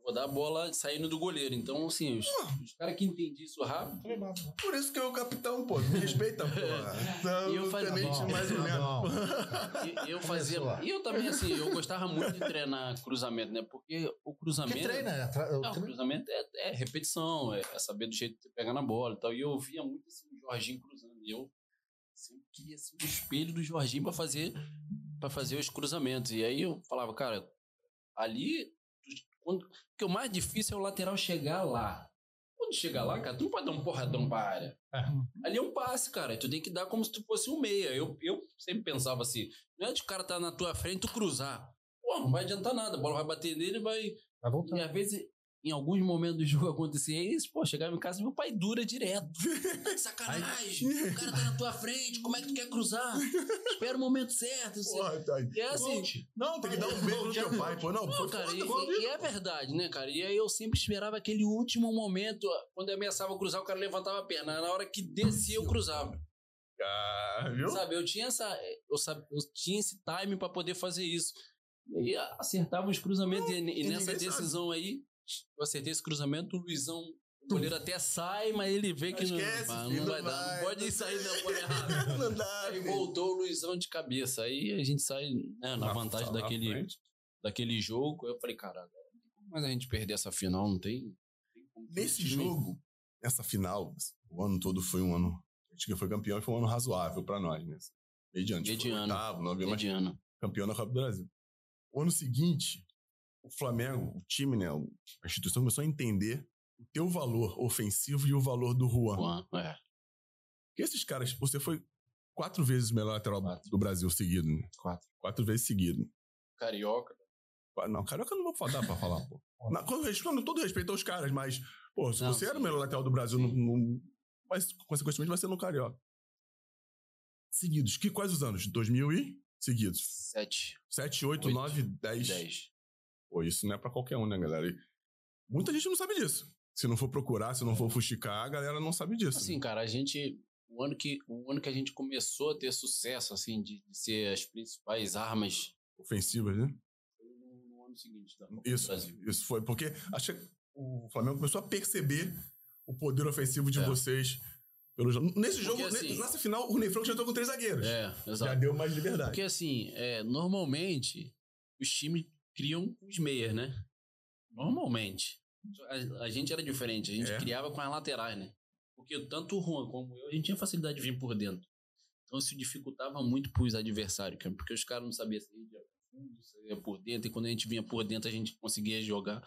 vou dar a bola saindo do goleiro. Então, assim, os, os caras que entendem isso rápido. Por isso que eu o capitão, pô. Me respeita, pô. Não, e eu fazia. Tá mais ou tá menos. E, eu fazia. E eu também, assim, eu gostava muito de treinar cruzamento, né? Porque o cruzamento. Que treina? É, não, o cruzamento é, é repetição, é, é, saber do jeito de pegar na bola e tal. E eu via muito assim, o Jorginho cruzando. E eu sempre queria ser o espelho do Jorginho para fazer para fazer os cruzamentos. E aí eu falava, cara, ali quando, porque o mais difícil é o lateral chegar lá. Quando chegar lá, cara, tu não pode dar um porradão pra área. É. Ali é um passe, cara. Tu tem que dar como se tu fosse um meia. Eu, eu sempre pensava assim: não é de o cara tá na tua frente tu cruzar. Pô, não vai adiantar nada. A bola vai bater nele e vai. Vai voltar. E às vezes em alguns momentos do jogo acontecia isso, pô, chegava em casa meu pai dura direto. Sacanagem, o cara tá na tua frente, como é que tu quer cruzar? Espera o momento certo. Assim. Porra, tá e é assim. Não, tem que dar um beijo no teu pai, pô. Não, pô, cara, e, e, é verdade, né, cara? E aí eu sempre esperava aquele último momento, quando eu ameaçava cruzar, o cara levantava a perna. Na hora que descia, eu cruzava. Ah, viu? Sabe, eu tinha essa. Eu, sabe, eu tinha esse time para poder fazer isso. E aí acertava os cruzamentos. Não, e, e nessa decisão sabe. aí, eu acertei esse cruzamento, o Luizão, o goleiro até sai, mas ele vê que Esquece, não, filho, não, vai, dar. Não pode sair da bola errada. não dá. Aí voltou o Luizão de cabeça. Aí a gente sai né, na, na vantagem daquele, daquele jogo. Eu falei, cara, mas a gente perder essa final, não tem. Nesse jogo, essa final, o ano todo foi um ano. A gente foi campeão e foi um ano razoável para nós, né? Mediante. Mediano. Oitavo, nove, Mediano. campeão da Copa do Brasil. O ano seguinte, o Flamengo, o time, né, a instituição começou a entender o teu valor ofensivo e o valor do Juan. Juan, é. Porque esses caras, você foi quatro vezes o melhor lateral quatro. do Brasil seguido, né? Quatro. Quatro vezes seguido. Carioca. Não, carioca não vou dar pra falar, pô. Na, com, com todo respeito aos caras, mas, pô, se não, você sim. era o melhor lateral do Brasil, não, não, mas, consequentemente vai ser no carioca. Seguidos. Que, quais os anos? 2000 e? Seguidos. Sete. Sete, oito, oito nove, dez. Dez. Pô, isso não é para qualquer um, né, galera? E muita gente não sabe disso. Se não for procurar, se não for fuxicar, a galera não sabe disso. Assim, cara, a gente. O ano que, o ano que a gente começou a ter sucesso, assim, de, de ser as principais armas. Ofensivas, né? Foi no, no ano seguinte, tá? Isso, isso foi porque acho que o Flamengo começou a perceber o poder ofensivo de é. vocês. Pelo jogo. Nesse jogo, porque, assim, nessa final, o Ney Franco já entrou com três zagueiros. É, exato. Já deu mais liberdade. Porque assim, é, normalmente, os times criam os meias, né? Normalmente. A, a, gente era diferente, a gente é. criava com as laterais, né? Porque tanto o Juan como eu, a gente tinha facilidade de vir por dentro. Então isso dificultava muito para os adversários, porque os caras não sabiam se ia fundo, se ia por dentro, e quando a gente vinha por dentro a gente conseguia jogar.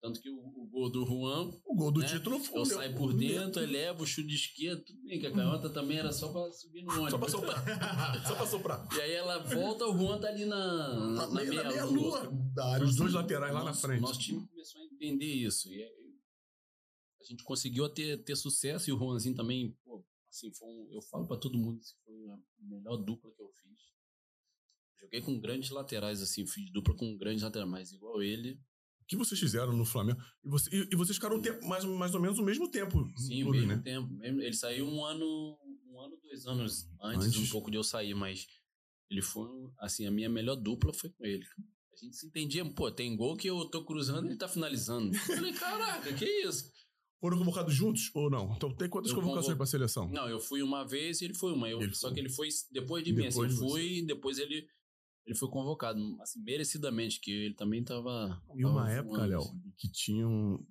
Tanto que o, o, gol do Juan. O gol do né? título foi. Eu saio por dentro, eleva o chute de esquerda, tudo bem, que a canhota também era só pra subir no ônibus. Só pra soprar. só pra soprar. E aí ela volta, o Juan tá ali na, na, na, na meia, meia lua. Da área, os dois laterais lá nosso, na frente. Nosso time começou a entender isso. E aí, a gente conseguiu ter, ter sucesso e o Juanzinho também, pô, assim, foi um, eu falo pra todo mundo que foi a melhor dupla que eu fiz. Joguei com grandes laterais, assim, fiz dupla com grandes laterais, mas igual ele, que vocês fizeram no Flamengo? E, você, e, e vocês ficaram tempo, mais, mais ou menos o mesmo tempo. Sim, o mesmo né? tempo. Ele saiu um ano, um ano, dois anos antes, antes, um pouco de eu sair, mas ele foi, assim, a minha melhor dupla foi com ele. A gente se entendia, pô, tem gol que eu tô cruzando e ele tá finalizando. Eu falei, caraca, que isso? Foram convocados juntos ou não? Então tem quantas eu convocações convo... para seleção? Não, eu fui uma vez e ele foi uma. Eu, ele só foi. que ele foi depois de mim. Assim, depois assim, eu fui e depois ele ele foi convocado, assim, merecidamente, que ele também tava. E uma época, Léo, assim. que tinham.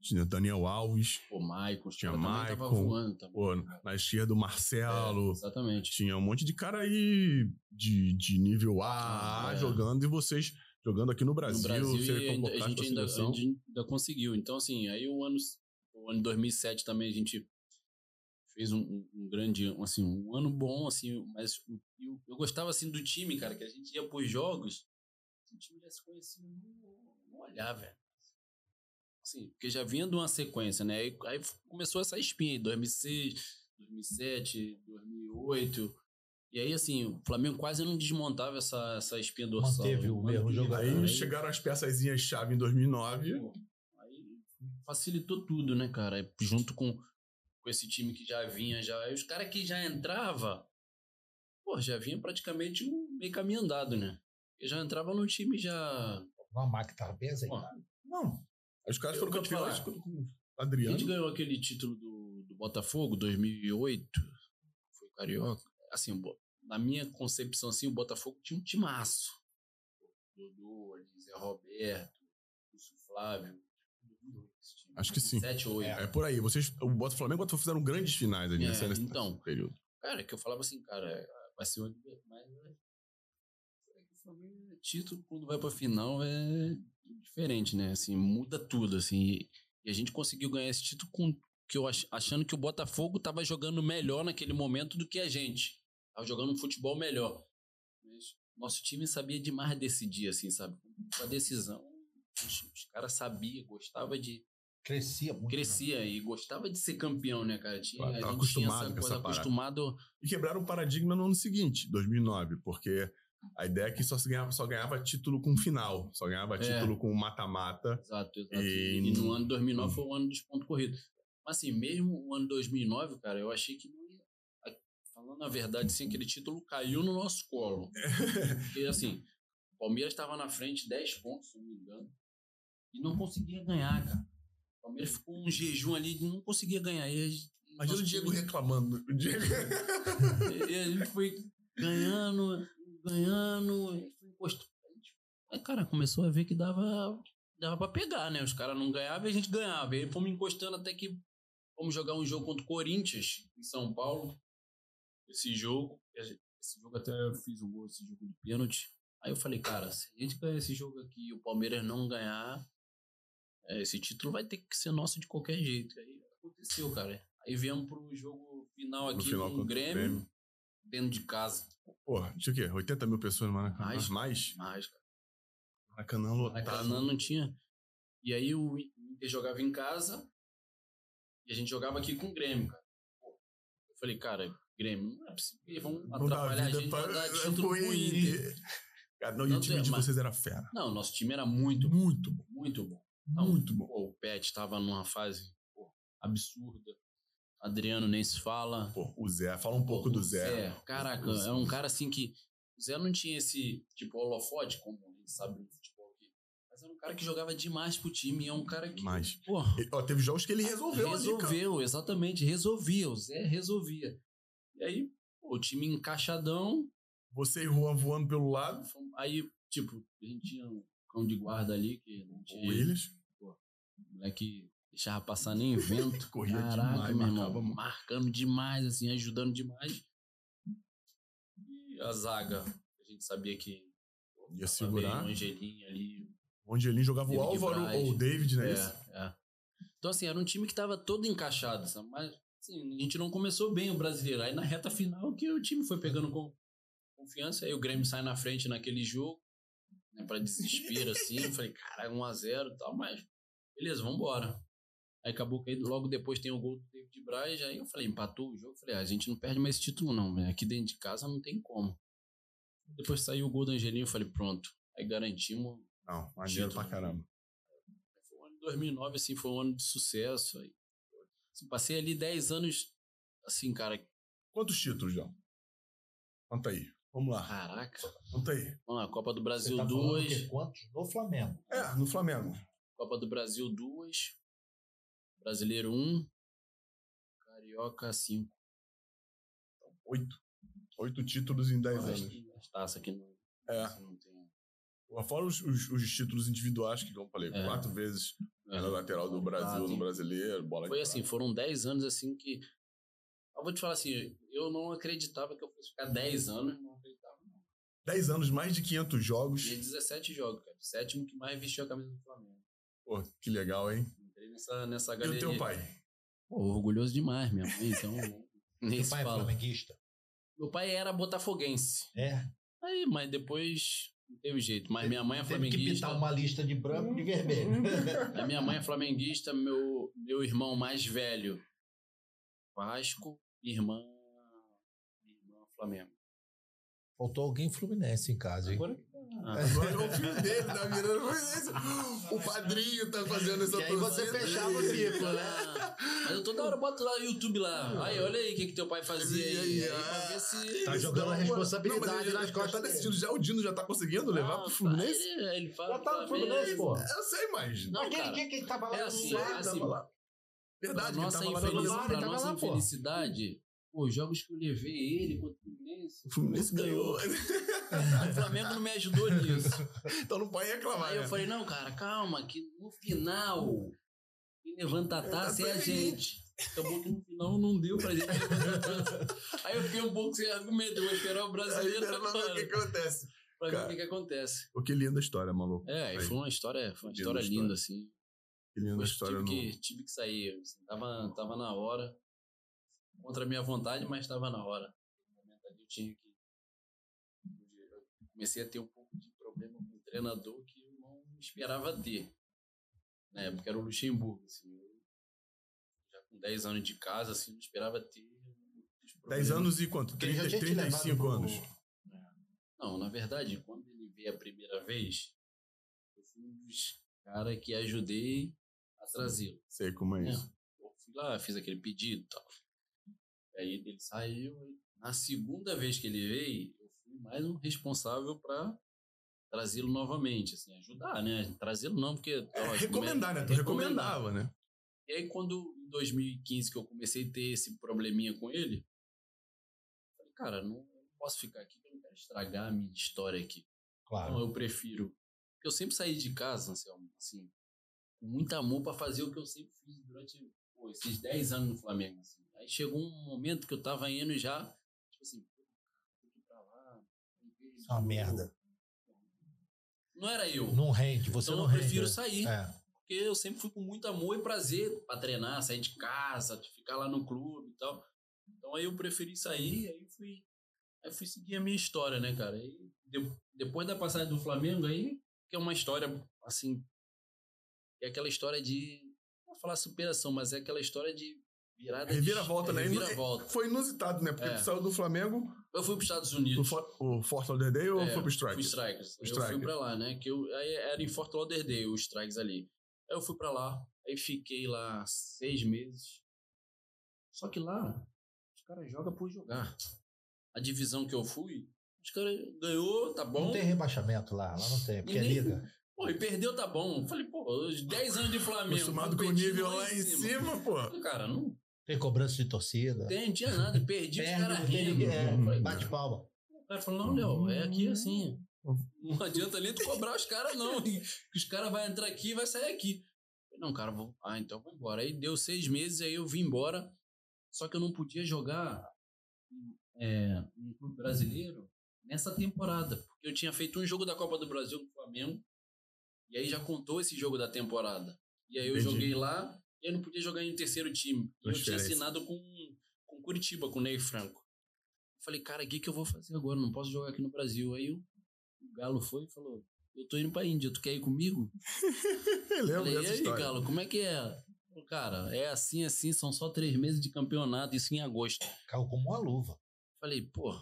Tinha Daniel Alves. O Maicon, tinha Maicon. Tava voando também. Pô, na esquerda o Marcelo. É, exatamente. Tinha um monte de cara aí de, de nível A ah, é. jogando e vocês jogando aqui no Brasil. No Brasil e a, gente ainda, a gente ainda conseguiu. Então, assim, aí o ano, o ano 2007 também a gente fez um, um, grande, assim, um ano bom, assim, mas eu, eu, gostava, assim, do time, cara, que a gente ia pros jogos, o time já se conhecia no, no olhar, velho. Assim, porque já vinha de uma sequência, né? Aí, aí começou essa espinha aí, 2006, 2007, 2008... E aí, assim, o Flamengo quase não desmontava essa, essa espinha dorsal. Manteve o mesmo jogador. Aí, aí chegaram as peçazinhas-chave em 2009. Aí facilitou tudo, né, cara? Junto com com esse time que já vinha já. E os caras que já entrava, pô, já vinha praticamente um meio caminho andado, né? E já entrava no time já. Uma máquina tava bem azeitada. Não. Os caras foram campeões com o Adriano. A gente ganhou aquele título do, do Botafogo, 2008. Foi o Carioca. Assim, na minha concepção, assim, o Botafogo tinha um timaço. Dodô, Zé Roberto, Lúcio Flávio, Acho que sim. 7 ou 8. É, é, por aí. Vocês, o Bota Flamengo e fizeram grandes finais ali é, nesse, nesse então, período. Cara, que eu falava assim, cara, vai ser onde. Mas o título, quando vai pra final, é diferente, né? Assim, muda tudo, assim. E a gente conseguiu ganhar esse título com que eu ach, achando que o Botafogo tava jogando melhor naquele momento do que a gente. Tava jogando um futebol melhor. Mas nosso time sabia demais decidir, assim, sabe? A decisão, os, os caras sabiam, gostava de Crescia muito. Crescia né? e gostava de ser campeão, né, cara? Tinha, a gente acostumado tinha essa coisa, acostumado. E quebraram o paradigma no ano seguinte, 2009, porque a ideia é que só, ganhava, só ganhava título com final, só ganhava é. título com mata-mata. Exato, exato. E... e... no ano 2009 foi o ano dos pontos corridos. Mas assim, mesmo o ano 2009, cara, eu achei que não ia. Falando a verdade, sim, aquele título caiu no nosso colo. Porque assim, o Palmeiras estava na frente 10 pontos, se não me engano, e não conseguia ganhar, cara. O Palmeiras ficou um jejum ali não conseguia ganhar. Imagina o Diego time... reclamando. O Diego... e a gente foi ganhando, ganhando, e foi encostando. Aí, cara, começou a ver que dava, dava pra pegar, né? Os caras não ganhavam e a gente ganhava. E aí fomos encostando até que fomos jogar um jogo contra o Corinthians, em São Paulo. Esse jogo, esse jogo até eu fiz um gol, esse jogo de pênalti. Aí eu falei, cara, se a gente ganhar esse jogo aqui e o Palmeiras não ganhar, é, esse título vai ter que ser nosso de qualquer jeito. Aí aconteceu, cara. Aí viemos pro jogo final aqui no final, com o Grêmio, Grêmio, dentro de casa. Porra, tinha o quê? 80 mil pessoas no Maracanã? Mais? Mais, mais cara. Maracanã lotado. Maracanã não tinha. E aí o Inter jogava em casa e a gente jogava aqui com o Grêmio, cara. Eu falei, cara, Grêmio, não é possível, vão não atrapalhar a gente, pra, dar título pro Inter. Cara, não, e o time é, de vocês era fera. Não, nosso time era muito Muito bom. Muito bom. Então, Muito bom. Pô, o Pet estava numa fase pô, absurda. Adriano nem se fala. Pô, o Zé, fala um pouco do Zé. Zé. Caraca, é um cara assim que. O Zé não tinha esse tipo holofote, como a gente sabe no futebol aqui. Mas era um cara que jogava demais pro time. É um cara que. Mas. Pô, ó, teve jogos que ele resolveu. Resolveu, ali, exatamente. Resolvia. O Zé resolvia. E aí, pô, o time encaixadão. Você e Juan voando pelo lado. Aí, tipo, a gente tinha um cão de guarda ali que tinha. O Willis. O moleque deixava passar nem vento. Corria Caraca, demais, meu irmão, marcando demais, assim, ajudando demais. E a zaga, a gente sabia que ia segurar. O Angelim ali. O Angelim jogava o Álvaro ou o David, né? É, é. Então, assim, era um time que estava todo encaixado, sabe? mas assim, a gente não começou bem o brasileiro. Aí na reta final que o time foi pegando com confiança, aí o Grêmio sai na frente naquele jogo, né, para desespero, assim. Eu falei, cara, 1x0 e tal, mas Beleza, vamos embora. Aí acabou que logo depois tem o gol do David Braz, aí eu falei, empatou o jogo, falei, ah, a gente não perde mais esse título não, aqui dentro de casa não tem como. Depois saiu o gol do Angelinho, eu falei, pronto, aí garantimos. Não, maneiro pra caramba. 2009, assim, foi um ano de sucesso. Aí, assim, passei ali 10 anos, assim, cara. Quantos títulos, João? Conta aí. Vamos lá. Caraca. Conta aí. Vamos lá, Copa do Brasil Você tá 2. Quantos? No Flamengo. É, no Flamengo. Copa do Brasil 2. Brasileiro 1. Carioca 5. Oito. Oito títulos em dez anos. As taças aqui não, É. não tem. Fora os, os, os títulos individuais, que, como eu falei, É. quatro vezes É. na lateral do Brasil, no brasileiro, bola Foi de assim, foram 10 anos assim que. Eu vou te falar assim, eu não acreditava que eu fosse ficar 10 anos. 10 anos, mais de 500 jogos. Tinha 17 jogos, cara. Sétimo que mais vestiu a camisa do Flamengo. Pô, que legal, hein? Entrei nessa, nessa E galeria. o teu pai? Pô, orgulhoso demais, minha mãe, então. nem se pai é fala. flamenguista? Meu pai era botafoguense. É. Aí, mas depois não teve jeito. Mas minha mãe é Teve que flamenguista. pintar uma lista de branco e de vermelho. A minha mãe é flamenguista, meu, meu irmão mais velho, Vasco, irmã, irmã Flamengo. Faltou alguém fluminense em casa, hein? Agora ah, Agora é o filho dele, tá virando Fluminense. O padrinho tá fazendo essa Que aí você fechava o ciclo, né? ah, mas eu toda hora boto lá no YouTube lá. Aí, olha aí o que, que teu pai fazia aí. Aí, aí pra ah, ver se. Tá jogando a responsabilidade Não, ele nas já costas tá dele. decidido já. O Dino já tá conseguindo levar Ah, pro Fluminense? Ele, ele fala. Já tá no Flamengo. Fluminense, pô. Eu sei, mas. Não, Aquele cara. dia que ele tava lá é no assim, é assim, tava lá. Verdade, pra ele nossa, lá no pra ele tava nossa lá, infelicidade, pô, os jogos que eu levei ele contra o Fluminense. O Fluminense ganhou. O Flamengo não me ajudou nisso. então não pode reclamar. Aí eu né? falei, não, cara, calma, que no final quem levanta a taça é a gente. Acabou que no final não deu pra gente. Aí eu fiquei um pouco sem argumento, eu vou esperar o brasileiro pra ver o que, acontece. pra ver o que, que acontece. Pô, que linda história, maluco. É, e foi uma história, foi uma Linda história história. linda, assim. Que linda Mas história. tive, no- que, tive que sair. assim, tava, tava na hora. Contra a minha vontade, mas tava na hora. No momento ali eu tinha que. Eu comecei a ter um pouco de problema com o treinador que eu não esperava ter. Na época era o Luxemburgo. Assim, eu, já com 10 anos de casa, assim, não esperava ter. muitos 10 problemas. anos e quanto? Porque ele já 30, tinha te levado 35 pro- anos. Não, na verdade, quando ele veio a primeira vez, eu fui um dos caras que ajudei a trazê-lo. Sei como é É. isso. Eu fui lá, fiz aquele pedido e tal. Aí ele saiu. e Na segunda vez que ele veio, eu fui mais um responsável para trazê-lo novamente, assim, ajudar, né? Trazê-lo não, porque. É, lógico, recomendar, né? Tu recomendava, né? E aí, quando em 2015 que eu comecei a ter esse probleminha com ele, eu falei, cara, não, posso ficar aqui, eu não quero estragar a minha história aqui. Então Claro. eu prefiro. Eu sempre saí de casa, Anselmo, assim, com muito amor pra fazer o que eu sempre fiz durante pô, esses 10 anos no Flamengo. assim. Aí chegou um momento que eu tava indo já, tipo assim, tem que ir pra lá. Isso é uma merda. Não era eu. Não rende, você então não eu rende. prefiro né? sair. É. Porque eu sempre fui com muito amor e prazer pra treinar, sair de casa, ficar lá no clube e tal. Então aí eu preferi sair, aí fui, aí fui seguir a minha história, né, cara? Aí, de- depois da passagem do Flamengo aí, que é uma história assim, é aquela história de, não vou falar superação, mas é aquela história de virada Reviravolta, de, né? Reviravolta. Foi inusitado, né? Porque É. tu saiu do Flamengo, Eu fui para os Estados o, Unidos. For, o Fort Lauderdale ou É, foi pro Strike? Fui Strikers. O Eu Strikers. fui pra lá, né? Que eu, aí era em Fort Lauderdale, os Strikers ali. Aí eu fui pra lá, aí fiquei lá seis meses. Só que lá, os caras jogam por jogar. A divisão que eu fui, os caras ganhou, tá bom. Não tem rebaixamento lá, lá não tem, porque é liga. Pô, e perdeu, tá bom. Falei, pô, os 10 anos de Flamengo. Acostumado com o nível lá em cima, pô. Falei, Cara, não Tem cobrança de torcida. tem, não tinha nada. Perdi, os caras rindo. É, bate palma. O cara falou, não, Léo, é aqui assim. Não adianta nem tu cobrar os caras, não. Que os caras vão entrar aqui e vai sair aqui. Falei, Não, cara, vou. Ah, então vou embora. Aí deu seis meses, aí eu vim embora. Só que eu não podia jogar é, no clube brasileiro nessa temporada. Porque eu tinha feito um jogo da Copa do Brasil com o Flamengo. E aí já contou esse jogo da temporada. E aí eu Entendi. joguei lá e eu não podia jogar em terceiro time. E eu tinha assinado com, com Curitiba, com o Ney Franco. Eu falei, cara, o que, que eu vou fazer agora? Não posso jogar aqui no Brasil. Aí o, o Galo foi e falou: Eu tô indo pra Índia, tu quer ir comigo? Eu lembro falei, e dessa aí, história. Galo, como é que é? Falei, Cara, é assim, assim, são só três meses de campeonato, isso em agosto. Caiu como uma luva. Falei, pô,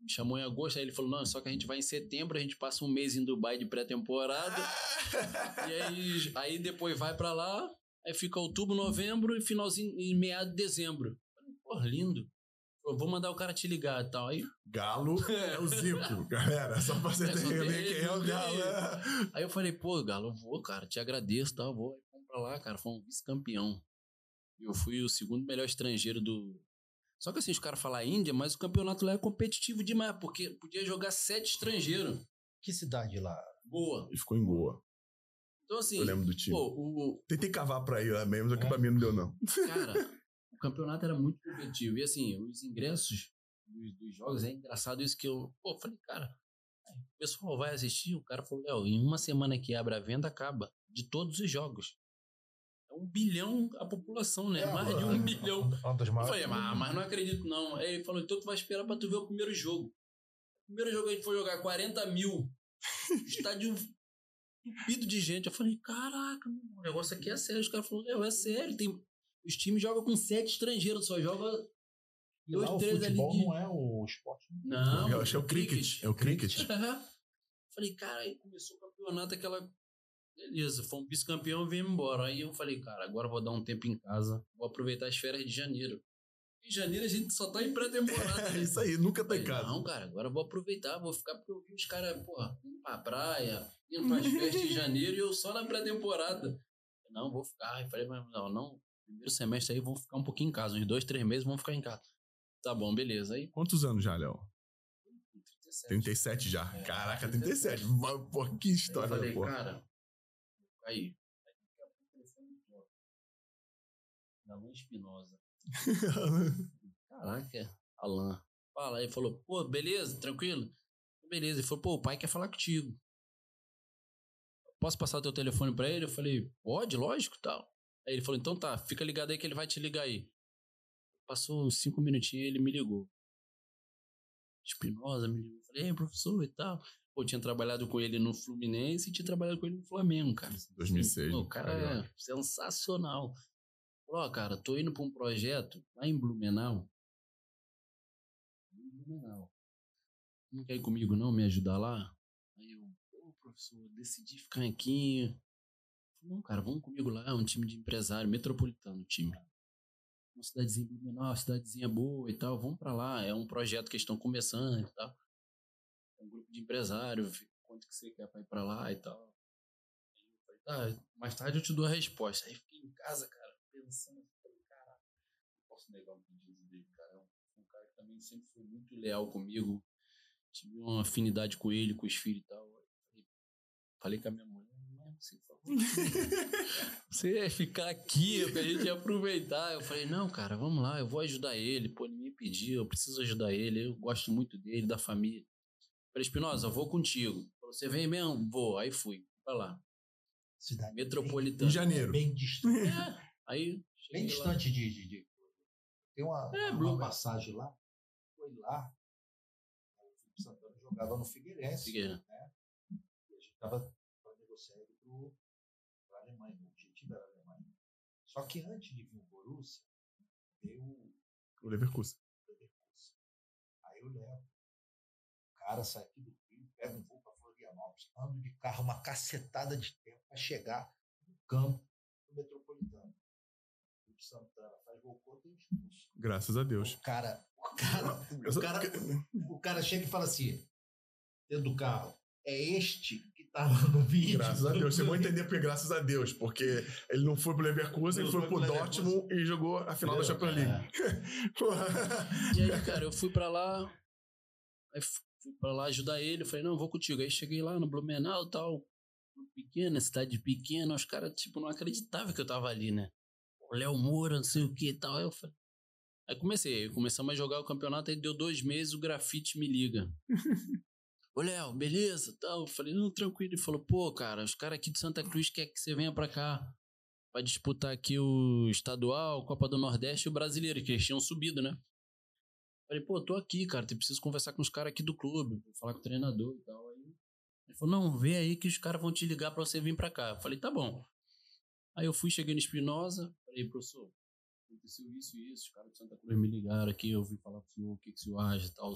me chamou em agosto, aí ele falou, não, só que a gente vai em setembro, a gente passa um mês em Dubai de pré-temporada, e aí, aí depois vai para lá, aí fica outubro, novembro e finalzinho, e meado de dezembro. Pô, lindo. Eu vou mandar o cara te ligar e tal. Aí, Galo é o Zico, galera. Só pra você É, entender tem quem é o Galo. é. aí eu falei, pô, Galo, eu vou, cara, te agradeço, tá? Eu vou. Aí fomos pra lá, cara, foi um vice-campeão. E Eu fui o segundo melhor estrangeiro do. Só que assim, os caras falam Índia, mas o campeonato lá é competitivo demais, porque podia jogar sete estrangeiros. Que cidade lá? Boa. E ficou em Goa. Então, assim, Eu lembro do time. pô, o, Tentei cavar pra ir lá mesmo, só que É. pra mim não deu, não. Cara, o campeonato era muito competitivo. E assim, os ingressos dos, dos jogos, é engraçado isso que eu. Pô, falei, cara, o pessoal vai assistir. O cara falou, Léo, em uma semana que abre a venda, acaba. De todos os jogos. É um bilhão a população, né? É, Mais de um é, bilhão. Eu falei, mas, mas não acredito, não. Aí ele falou, então tu vai esperar pra tu ver o primeiro jogo. O primeiro jogo a gente foi jogar 40 mil. Estádio tupido de gente. Eu falei, caraca, o negócio aqui é sério. Os caras falaram, é, é sério. Tem... Os times jogam com sete estrangeiros, só joga. E lá dois, o três ali futebol de- não é o esporte. Não. Eu acho que é o cricket. É o cricket. falei, cara, aí começou o campeonato, aquela. Beleza, foi um vice-campeão e viemos embora. Aí eu falei, cara, agora vou dar um tempo em casa, vou aproveitar as férias de janeiro. Em janeiro a gente só tá em pré-temporada. É isso aí, nunca tá em casa. Não, cara, agora eu vou aproveitar, vou ficar porque eu vi os caras, porra, pra praia, indo pras festas em janeiro e eu só na pré-temporada. Não, vou ficar. Eu falei, mas não, não, primeiro semestre aí vamos ficar um pouquinho em casa, uns dois, três meses vamos ficar em casa. Tá bom, beleza. Aí, Quantos anos já, Léo? 37. 37 já. É, Caraca, 37. 37. Mas, Pô, que Aí eu história, falei, pô. cara, aí. Aí daqui a pouco o telefone toca. Da Luan Espinosa. Caraca, Alan. Fala, aí falou, pô, beleza, tranquilo? Beleza. Ele falou, pô, o pai quer falar contigo. Posso passar o teu telefone pra ele? Eu falei, pode, lógico, tal. Aí ele falou, então tá, fica ligado aí que ele vai te ligar aí. Passou cinco minutinhos ele me ligou. Espinosa me ligou. Eu falei, ei, professor e tal. Pô, tinha trabalhado com ele no Fluminense e tinha trabalhado com ele no Flamengo, cara. 2006. Pô, o cara é sensacional. Falou, ó, cara, tô indo pra um projeto lá em Blumenau. Em Blumenau. Não quer ir comigo não, me ajudar lá? Aí eu, pô, professor, decidi ficar aqui. Não, cara, vamos comigo lá, é um time de empresário, metropolitano, o time. Uma cidadezinha Blumenau, uma cidadezinha boa e tal, vamos pra lá. É um projeto que estão começando e tal. É um grupo de empresário, quanto que você quer pra ir pra lá e tal. Aí eu falei, tá, mais tarde eu te dou a resposta. Aí fiquei em casa, cara, pensando, falei, caraca, não posso negar um pedido dele, cara. É um cara que também sempre foi muito leal comigo. Tive uma afinidade com ele, com os filhos e tal. Falei, falei com a minha mulher, não, você falou. Você ia ficar aqui, pra gente aproveitar. Eu falei, não, cara, vamos lá, eu vou ajudar ele. Pô, ele me pediu, eu preciso ajudar ele, eu gosto muito dele, da família. Falei, Espinosa, eu vou contigo. Falou, Você vem mesmo? Vou. Aí fui, pra lá. Cidade Metropolitana. Em janeiro. Bem distante. É, aí Bem distante de, de, de- Tem uma, É, uma, uma passagem lá. Foi lá. O jogava no Figueirense. Figueira. Né? E a gente estava para negociar ele para a Alemanha. O objetivo era a Alemanha. Só que antes de vir o Borussia, veio o O Leverkusen. Leverkusen. Aí eu levo. O cara sai aqui do Rio, pega um voo para Florianópolis, ando de carro uma cacetada de tempo para chegar no campo do Metropolitano. O Santana faz gol contra e expulso. Graças a Deus. O cara, o cara, o cara, o cara chega e fala assim, dentro do carro, é este que tava no vídeo. Graças a Deus. Você vai entender porque graças a Deus. Porque ele não foi pro Leverkusen, ele foi foi pro Dortmund e jogou a final da Champions É. League. Porra. E aí, cara, eu fui pra lá. Aí fui pra lá ajudar ele. Eu falei, não, vou contigo. Aí cheguei lá no Blumenau e tal. Pequena, cidade pequena. Os caras, tipo, não acreditavam que eu tava ali, né? O Léo Moura, não sei o que e tal. Aí eu falei. Aí comecei, aí começamos a jogar o campeonato, aí deu dois meses, o grafite me liga. Ô, Léo, beleza? Tal. Eu falei, não, tranquilo. Ele falou, pô, cara, os caras aqui de Santa Cruz querem que você venha pra cá. Vai disputar aqui o estadual, Copa do Nordeste e o brasileiro, que eles tinham subido, né? Falei, pô, tô aqui, cara, tu preciso conversar com os caras aqui do clube, falar com o treinador e tal. Aí ele falou, não, vê aí que os caras vão te ligar pra você vir pra cá. Eu falei, tá bom. Aí eu fui, cheguei no Espinosa, falei, professor, aconteceu isso e isso, os caras de Santa Cruz me ligaram aqui, eu ouvi falar com o senhor, o que, que o senhor acha e tal.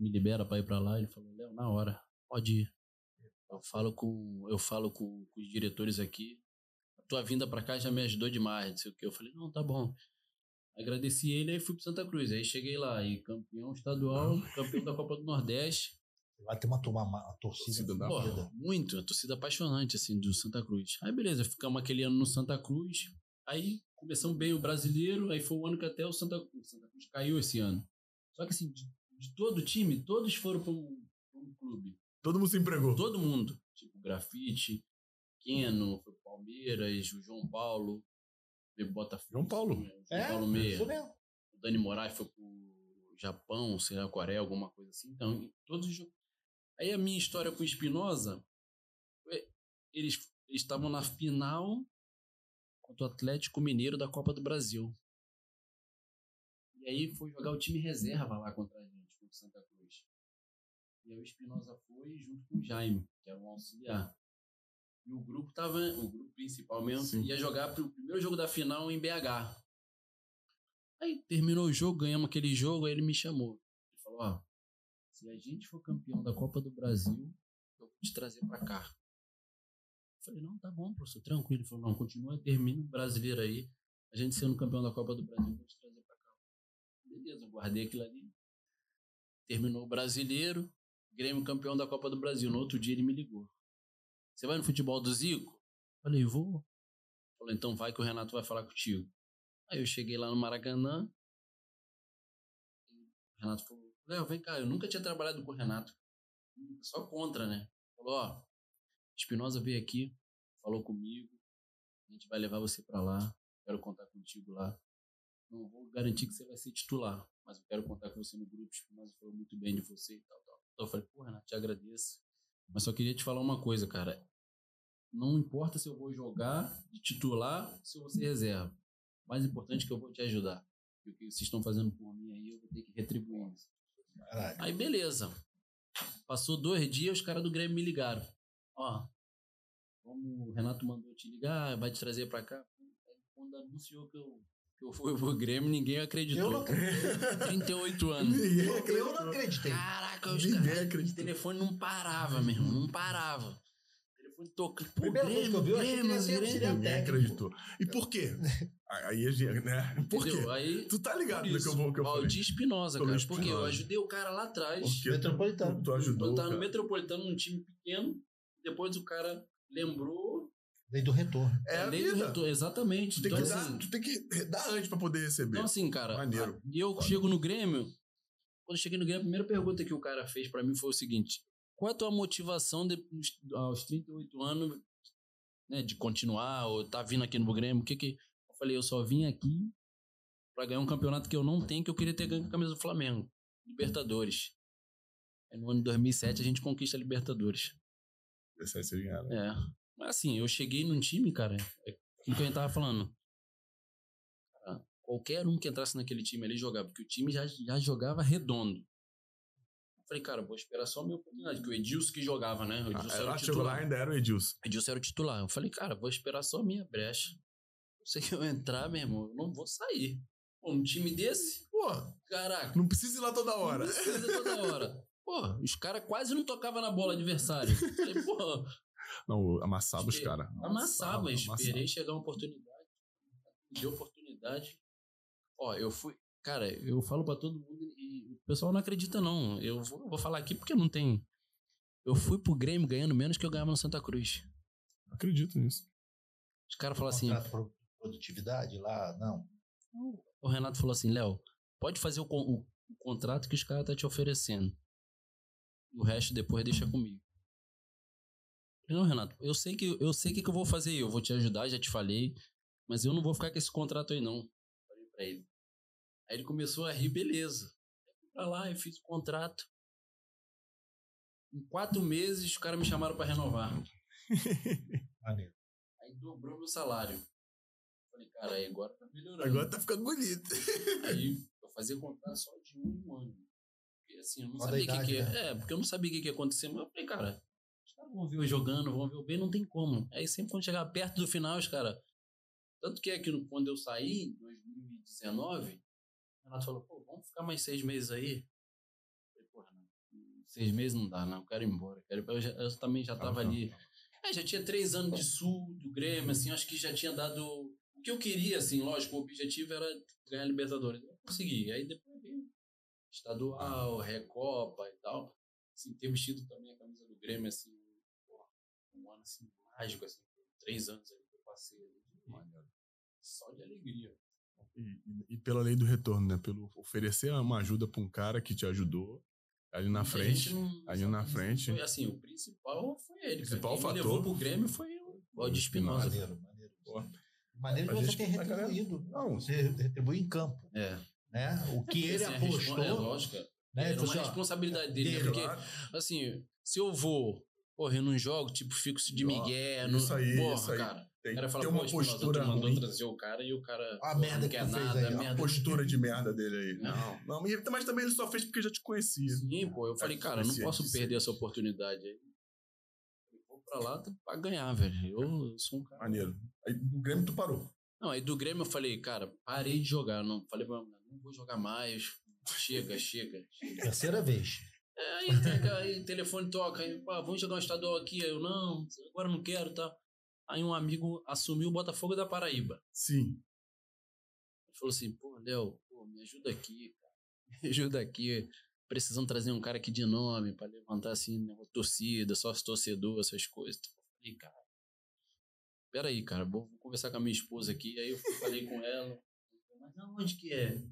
Me libera pra ir pra lá? Ele falou, Léo, na hora, pode ir. Eu falo com, eu falo com, com os diretores aqui. A tua vinda pra cá já me ajudou demais, não sei o que. Eu falei, não, tá bom. Agradeci ele e fui pro Santa Cruz. Aí cheguei lá, e campeão estadual, campeão da Copa do Nordeste. Lá tem uma, turma, uma torcida, Torcida fudida. muito, a torcida apaixonante, assim, do Santa Cruz. Aí, beleza, ficamos aquele ano no Santa Cruz. Aí, começamos bem o brasileiro. Aí foi o ano que até o Santa Cruz, Santa Cruz caiu esse ano. Só que, assim, de, de todo o time, todos foram para um, um clube. Todo mundo se empregou. Todo mundo. Tipo, Grafite, Keno, foi pro Palmeiras, o João Paulo, veio pro Botafogo. João Paulo. o João É, Paulo Meia. isso mesmo. O Dani Moraes foi pro Japão, sei lá, Coreia, alguma coisa assim. Então, todos os jogos. Aí a minha história com o Espinosa, foi- eles eles estavam na final contra o Atlético Mineiro da Copa do Brasil. E aí foi jogar o time reserva lá contra a gente, contra o Santa Cruz. E aí o Espinosa foi junto com o Jaime, que era um auxiliar. E o grupo tava, o grupo principal mesmo, Sim. ia jogar pro primeiro jogo da final em BH. Aí terminou o jogo, ganhamos aquele jogo, aí ele me chamou. Ele falou, ó, se a gente for campeão da Copa do Brasil, eu vou te trazer pra cá. Eu falei, não, tá bom, professor, tranquilo. Ele falou, não, continua, termina o brasileiro aí. A gente sendo campeão da Copa do Brasil, eu vou te trazer pra cá. Beleza, eu guardei aquilo ali. Terminou o brasileiro, Grêmio campeão da Copa do Brasil. No outro dia ele me ligou. Você vai no futebol do Zico? Falei, vou. Falou, então vai que o Renato vai falar contigo. Aí eu cheguei lá no Maracanã. O Renato falou, Léo, vem cá, eu nunca tinha trabalhado com o Renato. Só contra, né? Falou, ó, Espinosa veio aqui, falou comigo, a gente vai levar você pra lá, quero contar contigo lá. Não vou garantir que você vai ser titular, mas eu quero contar com você no grupo. Espinosa falou muito bem de você e tal, tal. Então eu falei, pô, Renato, te agradeço. Mas só queria te falar uma coisa, cara. Não importa se eu vou jogar de titular, se eu vou ser reserva. O mais importante é que eu vou te ajudar. E o que vocês estão fazendo por mim aí, eu vou ter que retribuir isso. Aí beleza. Passou dois dias, os caras do Grêmio me ligaram. Ó, como o Renato mandou te ligar, vai te trazer pra cá. Aí, Quando anunciou que eu, eu fui pro Grêmio, ninguém acreditou. Eu não acreditei. 38 anos. Ninguém Eu, eu não acreditei. Caraca, os Ninguém caras. O acreditou. telefone não parava, meu irmão. Não parava. O telefone tocando. Pô, Primeira coisa que eu vi, eu achei que ele ia Grêmio, Grêmio. Ninguém acreditou. E por quê? Aí a gente, né? Por quê? Entendeu? Aí, Tu tá ligado no que eu vou que eu falei? Valdir Espinosa, cara. Valdir Porque eu Espinosa. ajudei o cara lá atrás. Porque Metropolitano. tu, tu ajudou. Eu tava no. Metropolitano num time pequeno. Depois o cara lembrou. Lei do retorno. É a lei do vida. retorno. Exatamente. Tu tem, então, que assim, dar, tu tem que dar antes pra poder receber. então, assim, cara. Maneiro. E eu chego no Grêmio. Quando eu cheguei no Grêmio, a primeira pergunta que o cara fez pra mim foi o seguinte: Qual é a tua motivação de, aos 38 anos né, de continuar ou tá vindo aqui no Grêmio? O que que. Eu falei, eu só vim aqui pra ganhar um campeonato que eu não tenho, que eu queria ter ganho com a camisa do Flamengo. Libertadores. Aí no ano de 2007 a gente conquista a Libertadores. Esse aí você ganha, né? É. Mas assim, eu cheguei num time, cara, é o que a gente tava falando. Cara, qualquer um que entrasse naquele time ali jogava, porque o time já, já jogava redondo. Eu falei, cara, vou esperar só a minha oportunidade, que o Edilson que jogava, né? O Ah, Edilson era lá o chegou lá titular. ainda era o Edilson. Edilson era o titular. Eu falei, cara, vou esperar só a minha brecha. Eu que eu entrar, meu irmão, eu não vou sair. Pô, num time desse, Pô, caraca. não precisa ir lá toda hora. Não precisa toda hora. Pô, os caras quase não tocavam na bola adversária. Eu Falei, pô, Não, amassava os caras. Amassava, esperei chegar uma oportunidade. Deu oportunidade. Ó, eu fui. Cara, eu falo pra todo mundo e o pessoal não acredita, não. Eu vou, vou falar aqui porque não tem. Eu fui pro Grêmio ganhando menos que eu ganhava no Santa Cruz. Acredito nisso. Os caras falaram assim. Produtividade lá, não. O Renato falou assim: Léo, pode fazer o, o- o contrato que os caras tá te oferecendo. O resto depois deixa comigo. Eu Não, Renato, eu sei que eu sei o que, que eu vou fazer. Eu vou te ajudar, já te falei. Mas eu não vou ficar com esse contrato aí, não. Falei pra ele. Aí ele começou a rir, beleza. Fui pra lá e fiz o contrato. Em quatro meses, os caras me chamaram pra renovar. Maneiro. Aí dobrou meu salário. Falei, cara, aí agora tá melhorando. Agora tá ficando bonito. Aí eu fazia contrato só de um ano. Porque assim, eu não sabia o que, que ia. né? É, porque eu não sabia o que, que ia acontecer, mas eu falei, cara, vão ver eu jogando, vão ver o bem, não tem como. Aí sempre quando chegava perto do final, os caras. Tanto que é que quando eu saí, em 2019, o Renato falou, pô, vamos ficar mais seis meses aí. Eu falei, pô, Renato, seis meses não dá, não. Eu quero ir embora. Quero... Eu, já, eu também já tava ali. É, já tinha três anos de sul, do Grêmio, assim, acho que já tinha dado. O que eu queria, assim, lógico, o objetivo era ganhar a Libertadores. Eu consegui. Aí depois veio estadual, Recopa e tal. Assim, ter vestido também a camisa do Grêmio, assim, ano assim, mágico, assim, três anos aí que eu passei ali. Só de alegria. E, e, e, pela lei do retorno, né? Pelo oferecer uma ajuda para um cara que te ajudou ali na frente. Não, ali na frente. Foi assim, o principal foi ele. O principal Quem fator. levou pro Grêmio foi o Valdir Espinosa. Maneiro, maneiro. Pô. Maneiro que você ter retribuído. Não, você retribui em campo. É. Né? O que é ele assim, apostou. É, lógico. Né? Era uma responsabilidade dele, dele, né? Porque, assim, se eu vou Porra, eu não jogo, tipo, fico de migué. Isso aí, porra, isso aí. cara. Tem, o cara fala, tem uma postura mandou ruim. trazer o cara e o cara a merda não quer que nada. Aí, a, merda postura de merda dele aí. Não. não. Mas também ele só fez porque já te conhecia. Sim, pô. Eu falei, cara, não posso perder essa oportunidade aí. Vou pra lá pra ganhar, velho. Eu, sou um cara. Maneiro. Aí do Grêmio tu parou. Não, aí do Grêmio eu falei, cara, parei de jogar. Não, falei, não vou jogar mais. Chega, chega. chega. Terceira vez. É, aí, aí o telefone toca, aí, pá, vamos jogar um estadual aqui. Aí eu, não, agora não quero, tá? Aí um amigo assumiu o Botafogo da Paraíba. Sim. Ele falou assim, pô, Léo, me ajuda aqui, cara. Me ajuda aqui. Precisamos trazer um cara aqui de nome para levantar, assim, né, torcida, sócio torcedor, essas coisas. Eu falei, cara, peraí, cara, vou conversar com a minha esposa aqui. Aí eu falei com ela. Mas onde que é?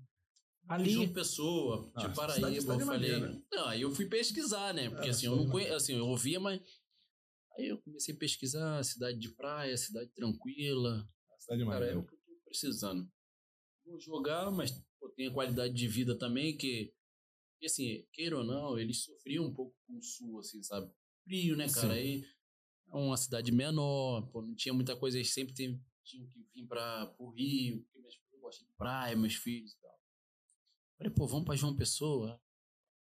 Ali. João Pessoa, de ah, Paraíba, eu falei. Não, aí eu fui pesquisar, né? Porque é, assim, eu não conheço, assim, eu ouvia, mas. Aí eu comecei a pesquisar cidade de praia, cidade tranquila. Cidade Cara, é o que eu tô precisando. Vou jogar, mas pô, tem a qualidade de vida também, que. E assim, queira ou não, eles sofriam um pouco com o sul, assim, sabe? Frio, né, cara? Sim. Aí é uma cidade menor, pô, não tinha muita coisa, eles sempre tinham que vir para o Rio, porque minhas filhas gostam de praia, meus filhos e tal. Falei, pô, vamos pra João Pessoa?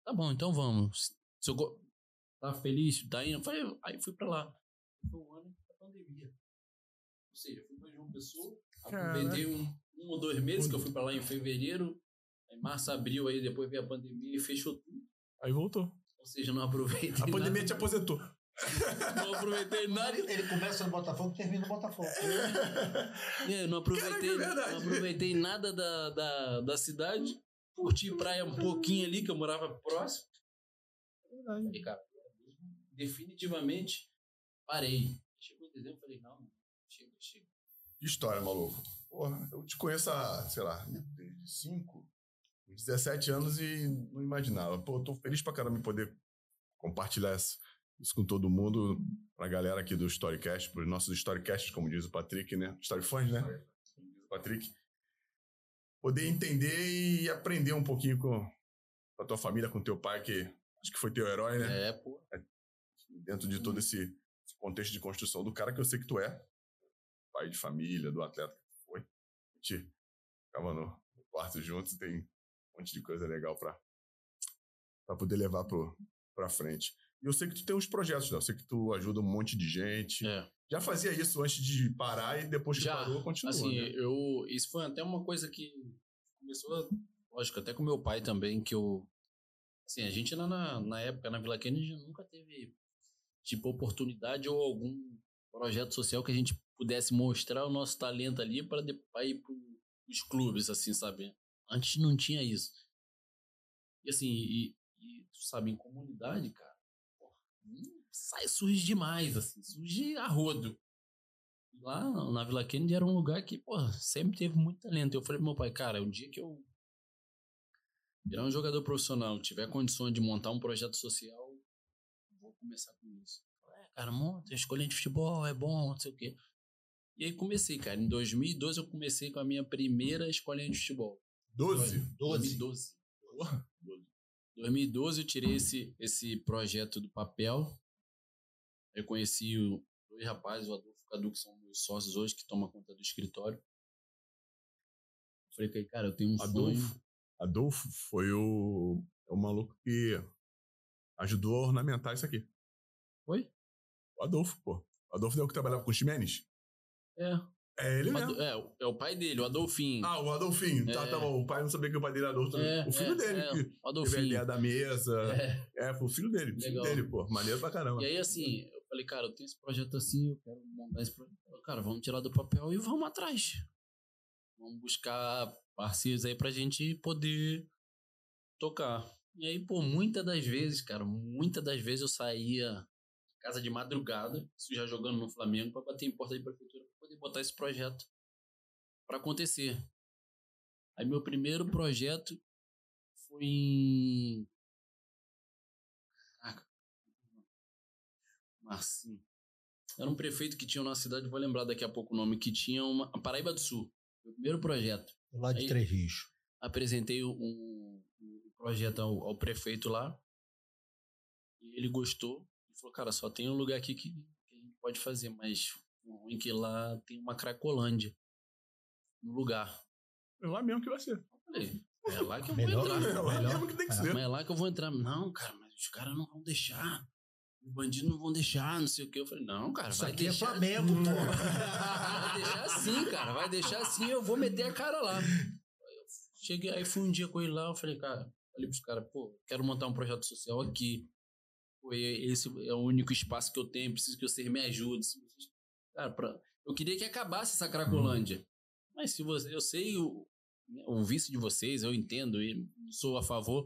Tá bom, então vamos. Se eu go... tá feliz, tá indo? Falei, aí fui pra lá. Foi um ano da pandemia. Ou seja, fui pra João Pessoa, aproveitei um, um ou dois meses, que eu fui pra lá em fevereiro, em março, abril, aí depois veio a pandemia e fechou tudo. Aí voltou. Ou seja, não aproveitei. A pandemia nada. te aposentou. Não aproveitei nada. Ele começa no Botafogo e termina no Botafogo. É, não aproveitei, Caraca, é não aproveitei nada da, da, da cidade curti praia um pouquinho ali, que eu morava próximo. Verdade. Cara, definitivamente parei. Chegou o dezembro, falei, não, chega, chega. Que história, maluco. Porra, eu te conheço há, sei lá, 5, 17 anos e não imaginava. Pô, eu tô feliz pra caramba em poder compartilhar isso, isso com todo mundo, pra galera aqui do Storycast, pros nossos Storycasts, como diz o Patrick, né? Storyfãs, né? Como diz o Patrick poder entender e aprender um pouquinho com, a tua família, com teu pai, que acho que foi teu herói, né? É, pô. É, dentro de todo esse, esse, contexto de construção do cara que eu sei que tu é, pai de família, do atleta que foi. A gente ficava no, no quarto juntos, tem um monte de coisa legal para para poder levar pro, pra frente. Eu sei que tu tem uns projetos, né? Eu sei que tu ajuda um monte de gente. É. Já fazia isso antes de parar e depois que Já, parou, continuou. Assim, né? eu. Isso foi até uma coisa que começou, lógico, até com meu pai também, que eu. Assim, a gente na, na época, na Vila Kennedy, nunca teve, tipo, oportunidade ou algum projeto social que a gente pudesse mostrar o nosso talento ali para ir para os clubes, assim, sabe? Antes não tinha isso. E assim, e, e sabe, em comunidade, cara sai, surge demais, assim, surge a rodo. Lá na Vila Kennedy era um lugar que, pô, sempre teve muito talento. Eu falei pro meu pai, cara, um dia que eu virar um jogador profissional, tiver condições de montar um projeto social, vou começar com isso. É, cara, monta, escolha de futebol, é bom, não sei o quê. E aí comecei, cara. Em 2012 eu comecei com a minha primeira escolinha de futebol. 12? 12. 2012. Porra. 2012 eu tirei esse, esse projeto do papel. Eu conheci o, dois rapazes, o Adolfo e o Cadu, que são meus sócios hoje, que tomam conta do escritório. Eu falei, cara, eu tenho um Adolfo, sonho. Adolfo foi o, o maluco que ajudou a ornamentar isso aqui. Foi? O Adolfo, pô. O Adolfo é o que trabalhava com os Ximenes? É. É ele O mesmo. Ado- É, é o pai dele, o Adolfinho. Ah, o Adolfinho. Tá, É. tá bom. O pai não sabia que o pai dele era Adolfo. É, o filho é, dele. é, que o teve a Adolfinho. ideia da mesa. É. É, foi o filho dele. O filho Legal. dele, pô. Maneiro pra caramba. E aí, assim, eu falei, cara, eu tenho esse projeto assim, eu quero montar esse projeto. Cara, vamos tirar do papel e vamos atrás. Vamos buscar parceiros aí pra gente poder tocar. E aí, pô, muitas das vezes, cara, muitas das vezes eu saía de casa de madrugada, isso já jogando no Flamengo, pra bater em porta de prefeitura pra poder botar esse projeto pra acontecer. Aí meu primeiro projeto foi em. Marcinho. Era um prefeito que tinha na cidade, vou lembrar daqui a pouco o nome, que tinha uma. Paraíba do Sul. Meu primeiro projeto. Lá de Aí- Três Rios. Apresentei um, um projeto ao, ao prefeito lá. E ele gostou. Ele falou, cara, só tem um lugar aqui que, que a gente pode fazer, mas o ruim é que lá tem uma Cracolândia no lugar. É lá mesmo que vai ser. Falei, é lá que eu Melhor- vou entrar. É lá melhor. mesmo que tem que É. ser. Mas é lá que eu vou entrar. Não, cara, mas os caras não vão deixar. Os bandidos não vão deixar, não sei o que. Eu falei, não, cara, Isso vai aqui é deixar. Flamengo, pô. vai deixar assim, cara. Vai deixar assim, eu vou meter a cara lá. Cheguei, aí fui um dia com ele lá, eu falei, cara, falei pros caras, pô, quero montar um projeto social aqui. Pô, esse é o único espaço que eu tenho, preciso que vocês me ajudem. Cara, pra- eu queria que acabasse essa Cracolândia. Mas se você, eu sei o, o vício de vocês, eu entendo e sou a favor.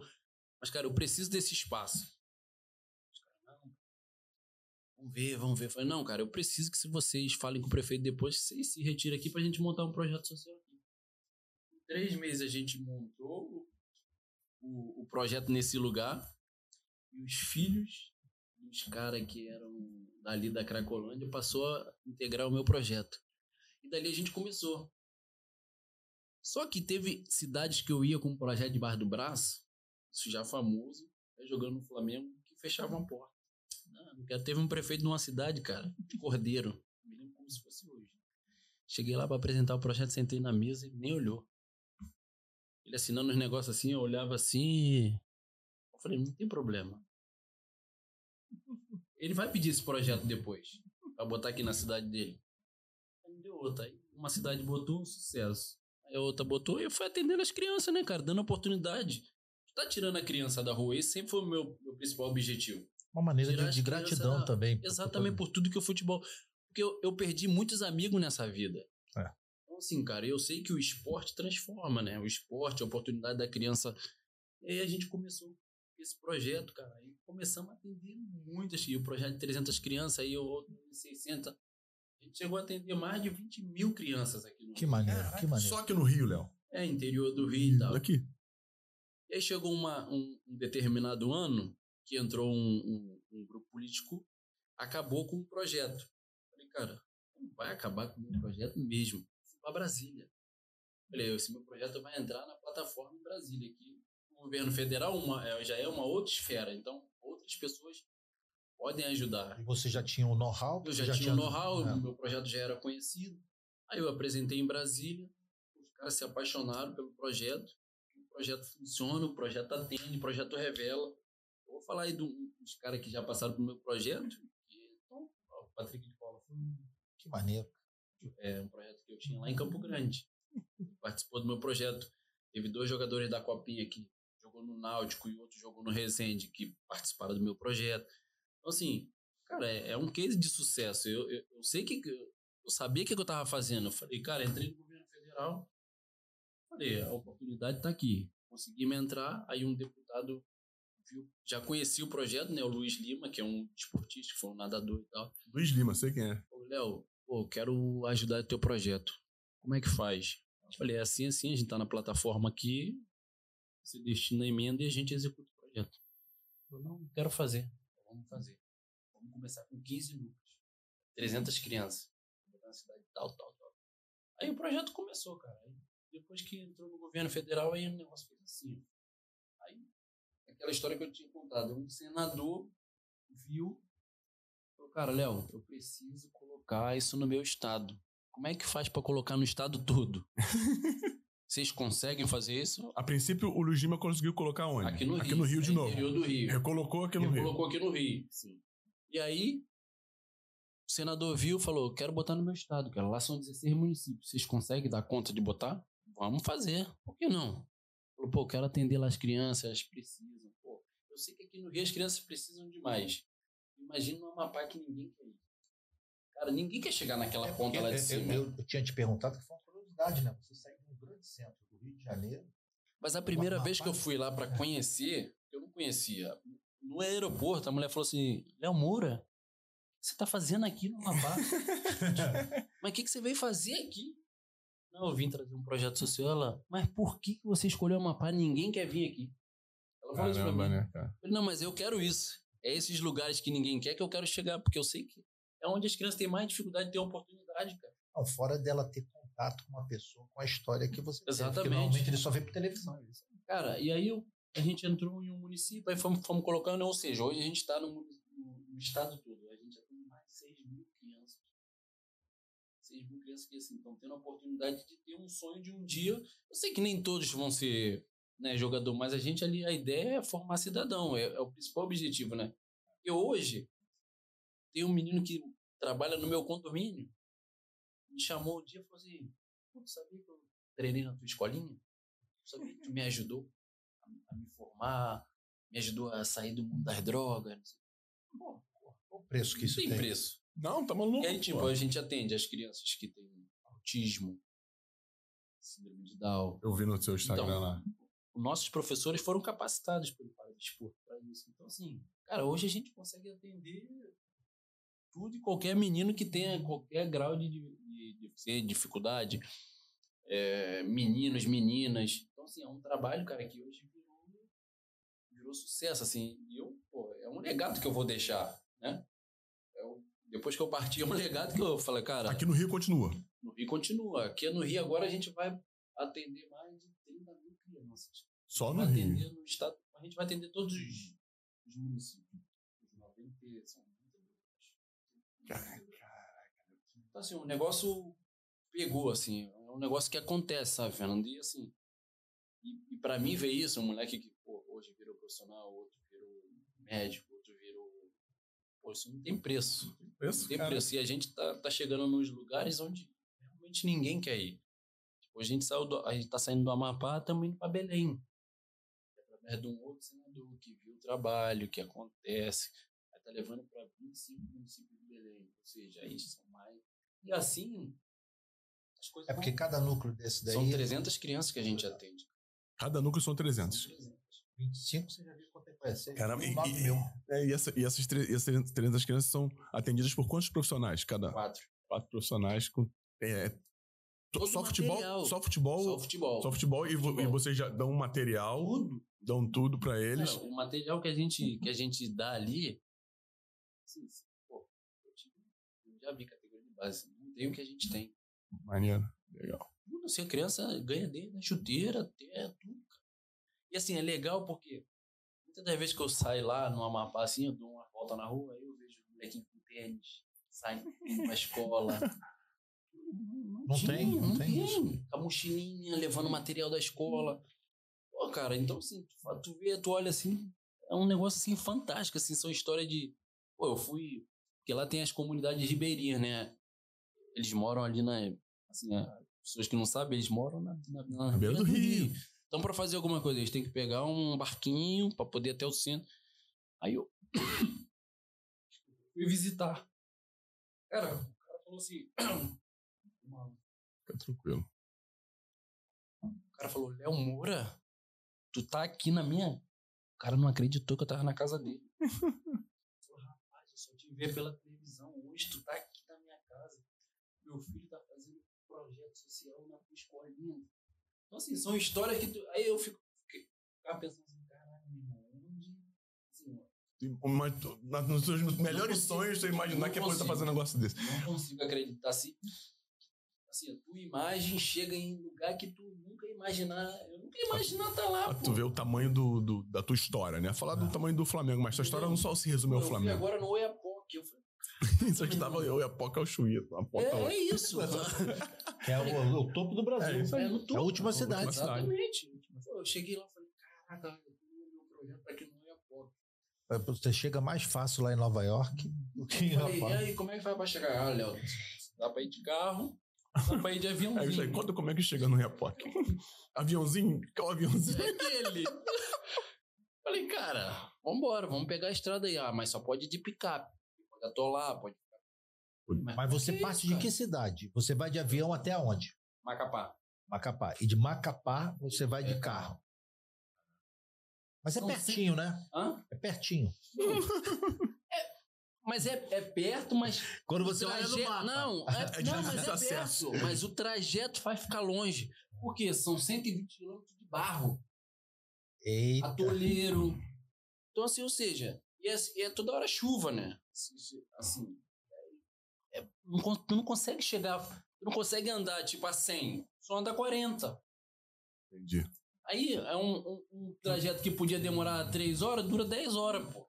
Mas, cara, eu preciso desse espaço. Vamos ver, vamos ver. Eu falei, não, cara, eu preciso que vocês falem com o prefeito depois, vocês se retirem aqui pra gente montar um projeto social aqui. Em três meses a gente montou o, o, o projeto nesse lugar. E os filhos dos caras que eram dali da Cracolândia passou a integrar o meu projeto. E dali a gente começou. Só que teve cidades que eu ia com um projeto debaixo do braço, isso já famoso, né, jogando no Flamengo, que fechavam a porta. Quero. Teve um prefeito numa cidade, cara, de Cordeiro. Me lembro como se fosse hoje. Cheguei lá pra apresentar o projeto, sentei na mesa e nem olhou. Ele assinando os negócios assim, eu olhava assim. Eu falei, não tem problema. Ele vai pedir esse projeto depois, pra botar aqui na cidade dele. Aí deu outra. Aí uma cidade botou, sucesso. Aí a outra botou e eu fui atendendo as crianças, né, cara? Dando oportunidade. Tá tirando a criança da rua. Esse sempre foi o meu, meu principal objetivo. Uma maneira de, de gratidão da- também. Exatamente por tudo que o futebol. Porque eu, eu perdi muitos amigos nessa vida. É. Então, assim, cara, eu sei que o esporte transforma, né? O esporte, a oportunidade da criança. E aí a gente começou esse projeto, cara. E começamos a atender muitas. E o projeto de 300 crianças, aí o outro de 600. A gente chegou a atender mais de 20 mil crianças aqui no Que maneiro, que maneiro. Só que no Rio, Léo. É, interior do Rio e tal. Aqui. E aí chegou uma- um, um determinado ano que entrou um, um- um grupo político, acabou com o projeto. Falei, cara, não vai acabar com o meu projeto mesmo. Fui para Brasília. Falei, esse meu projeto vai entrar na plataforma em Brasília, que o governo federal uma- é, já é uma outra esfera, então outras pessoas podem ajudar. E você já tinha o know-how? Eu você já, tinha o know-how, É. o meu projeto já era conhecido. Aí eu apresentei em Brasília, os caras se apaixonaram pelo projeto. O projeto funciona, o projeto atende, o projeto revela. Falar aí do- dos caras que já passaram pelo meu projeto. que- Então, ó, o Patrick de Paula foi um, Que maneiro. é, um projeto que eu tinha lá em Campo Grande. Participou do meu projeto. Teve dois jogadores da Copinha que jogou no Náutico e outro jogou no Resende que participaram do meu projeto. Então, assim, cara, é, é um case de sucesso. Eu, eu, eu sei que. Eu sabia o que eu estava fazendo. Eu falei, cara, entrei no governo federal. Falei, a oportunidade está aqui. Consegui me entrar. Aí um deputado viu, já conhecia o projeto, né? O Luiz Lima, que é um esportista, que foi um nadador e tal. Luiz Lima, sei quem é. Ô, Léo, pô, quero ajudar o teu projeto. Como é que faz? Eu falei, é assim, assim, a gente tá na plataforma aqui, você destina a emenda e a gente executa o projeto. Eu não quero fazer. Vamos fazer. Vamos começar com 15 núcleos. 300 crianças. Na cidade tal, tal, tal. Aí o projeto começou, cara. Aí, depois que entrou no governo federal, aí o negócio fez assim. Aquela história que eu tinha contado. Um senador viu Falou, cara, Léo, eu preciso colocar isso no meu estado. Como é que faz pra colocar no estado todo? Vocês conseguem fazer isso? A princípio, o Luiz Lima conseguiu colocar onde? Aqui no Rio. Aqui no Rio de é novo. Interior do Rio. Recolocou aqui no Ele Rio. colocou aqui no Rio. E aí, o senador viu falou: quero botar no meu estado, cara. Lá são 16 municípios. Vocês conseguem dar conta de botar? Vamos fazer. Por que não? Pô, quero atender lá as crianças, elas precisam. Pô, eu sei que aqui no Rio as crianças precisam demais. Imagina no Amapá que ninguém quer ir. Cara, ninguém quer chegar naquela É ponta lá de eu- cima. Eu, eu tinha te perguntado que foi uma curiosidade, né? Você saiu de um grande centro do Rio de Janeiro. Mas a primeira vez que eu fui lá pra conhecer, eu não conhecia. No aeroporto, a mulher falou assim: Léo Moura, o que você tá fazendo aqui no Amapá? Mas o que, que você veio fazer aqui? Não, eu vim trazer um projeto social. Ela, mas por que, você escolheu Amapá? Ninguém quer vir aqui. Ela falou isso pra Caramba, mim. né, cara? Eu falei, não, mas eu quero isso. É esses lugares que ninguém quer que eu quero chegar, porque eu sei que é onde as crianças têm mais dificuldade de ter oportunidade, cara. Não, fora dela ter contato com uma pessoa, com a história que você teve, Exatamente. Normalmente ele só vê por televisão. Cara, e aí eu- a gente entrou em um município, aí fomos, fomos colocando, ou seja, hoje a gente está no- no estado todo, a gente já tem mais de 6 mil crianças. 6 mil crianças que assim, estão tendo a oportunidade de ter um sonho de um dia. Eu sei que nem todos vão ser né, jogador, mas a gente ali, a ideia é formar cidadão, é, é o principal objetivo, né? E hoje, tem um menino que trabalha no meu condomínio, me chamou um dia e falou assim: tu sabia que eu treinei na tua escolinha? Tu sabia que tu me ajudou a, a me formar, me ajudou a sair do mundo das drogas? Pô, Qual o preço que isso tem tem? preço. Não, tá maluco. E aí, tipo, pô. a gente atende as crianças que têm autismo, síndrome de Down. Eu vi no seu Instagram Então, lá. Nossos professores foram capacitados pelo Paradesporto para isso. Então, assim, cara, hoje a gente consegue atender tudo e qualquer menino que tenha qualquer grau de, de, de, de dificuldade. É, meninos, meninas. Então, assim, é um trabalho, cara, que hoje virou, virou sucesso, assim. E eu, pô, é um legado que eu vou deixar, né? É depois que eu parti, é um legado que eu falei, cara, Aqui no Rio continua. no Rio continua. Aqui no Rio agora a gente vai atender mais de 30 mil crianças. Só no Rio. atender no estado. A gente vai atender todos os, os municípios. Os 90, são 92. Então, assim, o negócio pegou, assim. É um negócio que acontece, sabe, Fernando? E, assim, e, e pra mim ver isso, um moleque que, pô, hoje virou profissional, outro virou médico. Pô, isso não tem preço. Preço, Tem cara. preço. E a gente tá, tá chegando nos lugares onde realmente ninguém quer ir. Tipo, a gente saiu do, a gente tá saindo do Amapá, estamos indo para Belém. Através de um outro senador que viu o trabalho, que acontece. Aí tá levando para 25 municípios de Belém. Ou seja, aí são mais. E assim, as coisas É porque vão- cada núcleo desse daí. são 300 crianças que a gente atende. Cada núcleo são São 300. 300. 25, você já viu quanto é que vai ser. Caramba, e, nome e- é, e essa- e essas, tre- essas 300 crianças são atendidas por quantos profissionais? Cada Quatro. quatro profissionais com. É, Todo só, futebol, só futebol. Só futebol. Só futebol, e, Futebol. e vocês já dão material, Tudo. dão tudo pra eles. Cara, o material que a gente, que a gente dá ali, assim, pô, eu, tive, eu já vi categoria de base, não tem o que a gente tem. Maneiro. Legal. Tudo assim, a criança ganha desde a chuteira até tudo. E assim, é legal porque muitas das vezes que eu saio lá no Amapá, assim, eu dou uma volta na rua, aí eu vejo o molequinho com tênis, saindo pra escola. Não tem, não não tem tem. isso. A mochilinha, levando material da escola. Pô, cara, então assim, tu, tu vê, tu olha assim, é um negócio assim fantástico, assim, são histórias de. Pô, eu fui. Porque lá tem as comunidades ribeirinhas, né? Eles moram ali na. Assim, as pessoas que não sabem, eles moram na, na, na Na beira do rio. Então, pra fazer alguma coisa, eles têm que pegar um barquinho pra poder ir até o centro. Aí eu. fui visitar. Cara, o cara falou assim. Fica tranquilo. o cara falou, Léo Moura, tu tá aqui na minha. O cara não acreditou que eu tava na casa dele. rapaz, eu só te ver pela televisão. Hoje tu tá aqui na minha casa. Meu filho tá fazendo um projeto social na tua escolinha. Então, assim, são histórias que tu. Aí eu fico. Ficava pensando assim, caralho, onde. Assim, Mas, na- nos seus melhores consigo. sonhos, você imaginar que a coisa tá fazendo um negócio desse. não consigo acreditar assim. Assim, a tua imagem chega em lugar que tu nunca imaginar. Eu nunca ia imaginar estar lá. Pra pô. tu ver o tamanho do, do- da tua história, né? Falar do tamanho do Flamengo, mas tua história não só se resume ao eu Flamengo. agora no Oiapoque. Eu falei, Isso aqui tava eu e a Poca ao Chuí. A Poca é, é isso. Que é o, o topo do Brasil. É isso aí. É no topo. a última A última cidade. Exatamente. Pô, Eu cheguei lá e falei, caraca, eu tenho meu projeto aqui no Oiapoque. Você chega mais fácil lá em Nova York do que em Falei, e aí, como é que vai pra chegar? Ah, Léo, dá pra ir de carro, dá pra ir de aviãozinho. Aí, conta como é que chega no Iapoc. aviãozinho? Qual aviãozinho? É aquele. Falei, cara, vambora, vamos pegar a estrada aí. Ah, mas só pode ir de picape. Pode atolar, pode... Mas você parte isso, de que cidade? Você vai de avião até onde? Macapá. Macapá. E de Macapá você vai é de carro. Mas é São pertinho, cinco... né? Hã? É pertinho. é, mas é, é perto, mas. Quando você trajeto... olha no mapa. Não, é, não mas é perto. Mas o trajeto vai ficar longe. Porque são 120 quilômetros de barro. Eita. Atoleiro. Então, assim, ou seja, e é, e é toda hora chuva, né? Assim, é, não, tu não consegue chegar, tu não consegue andar tipo a 100, só anda a 40. Entendi. Aí é um, um, um, trajeto que podia demorar 3 horas, dura 10 horas, pô.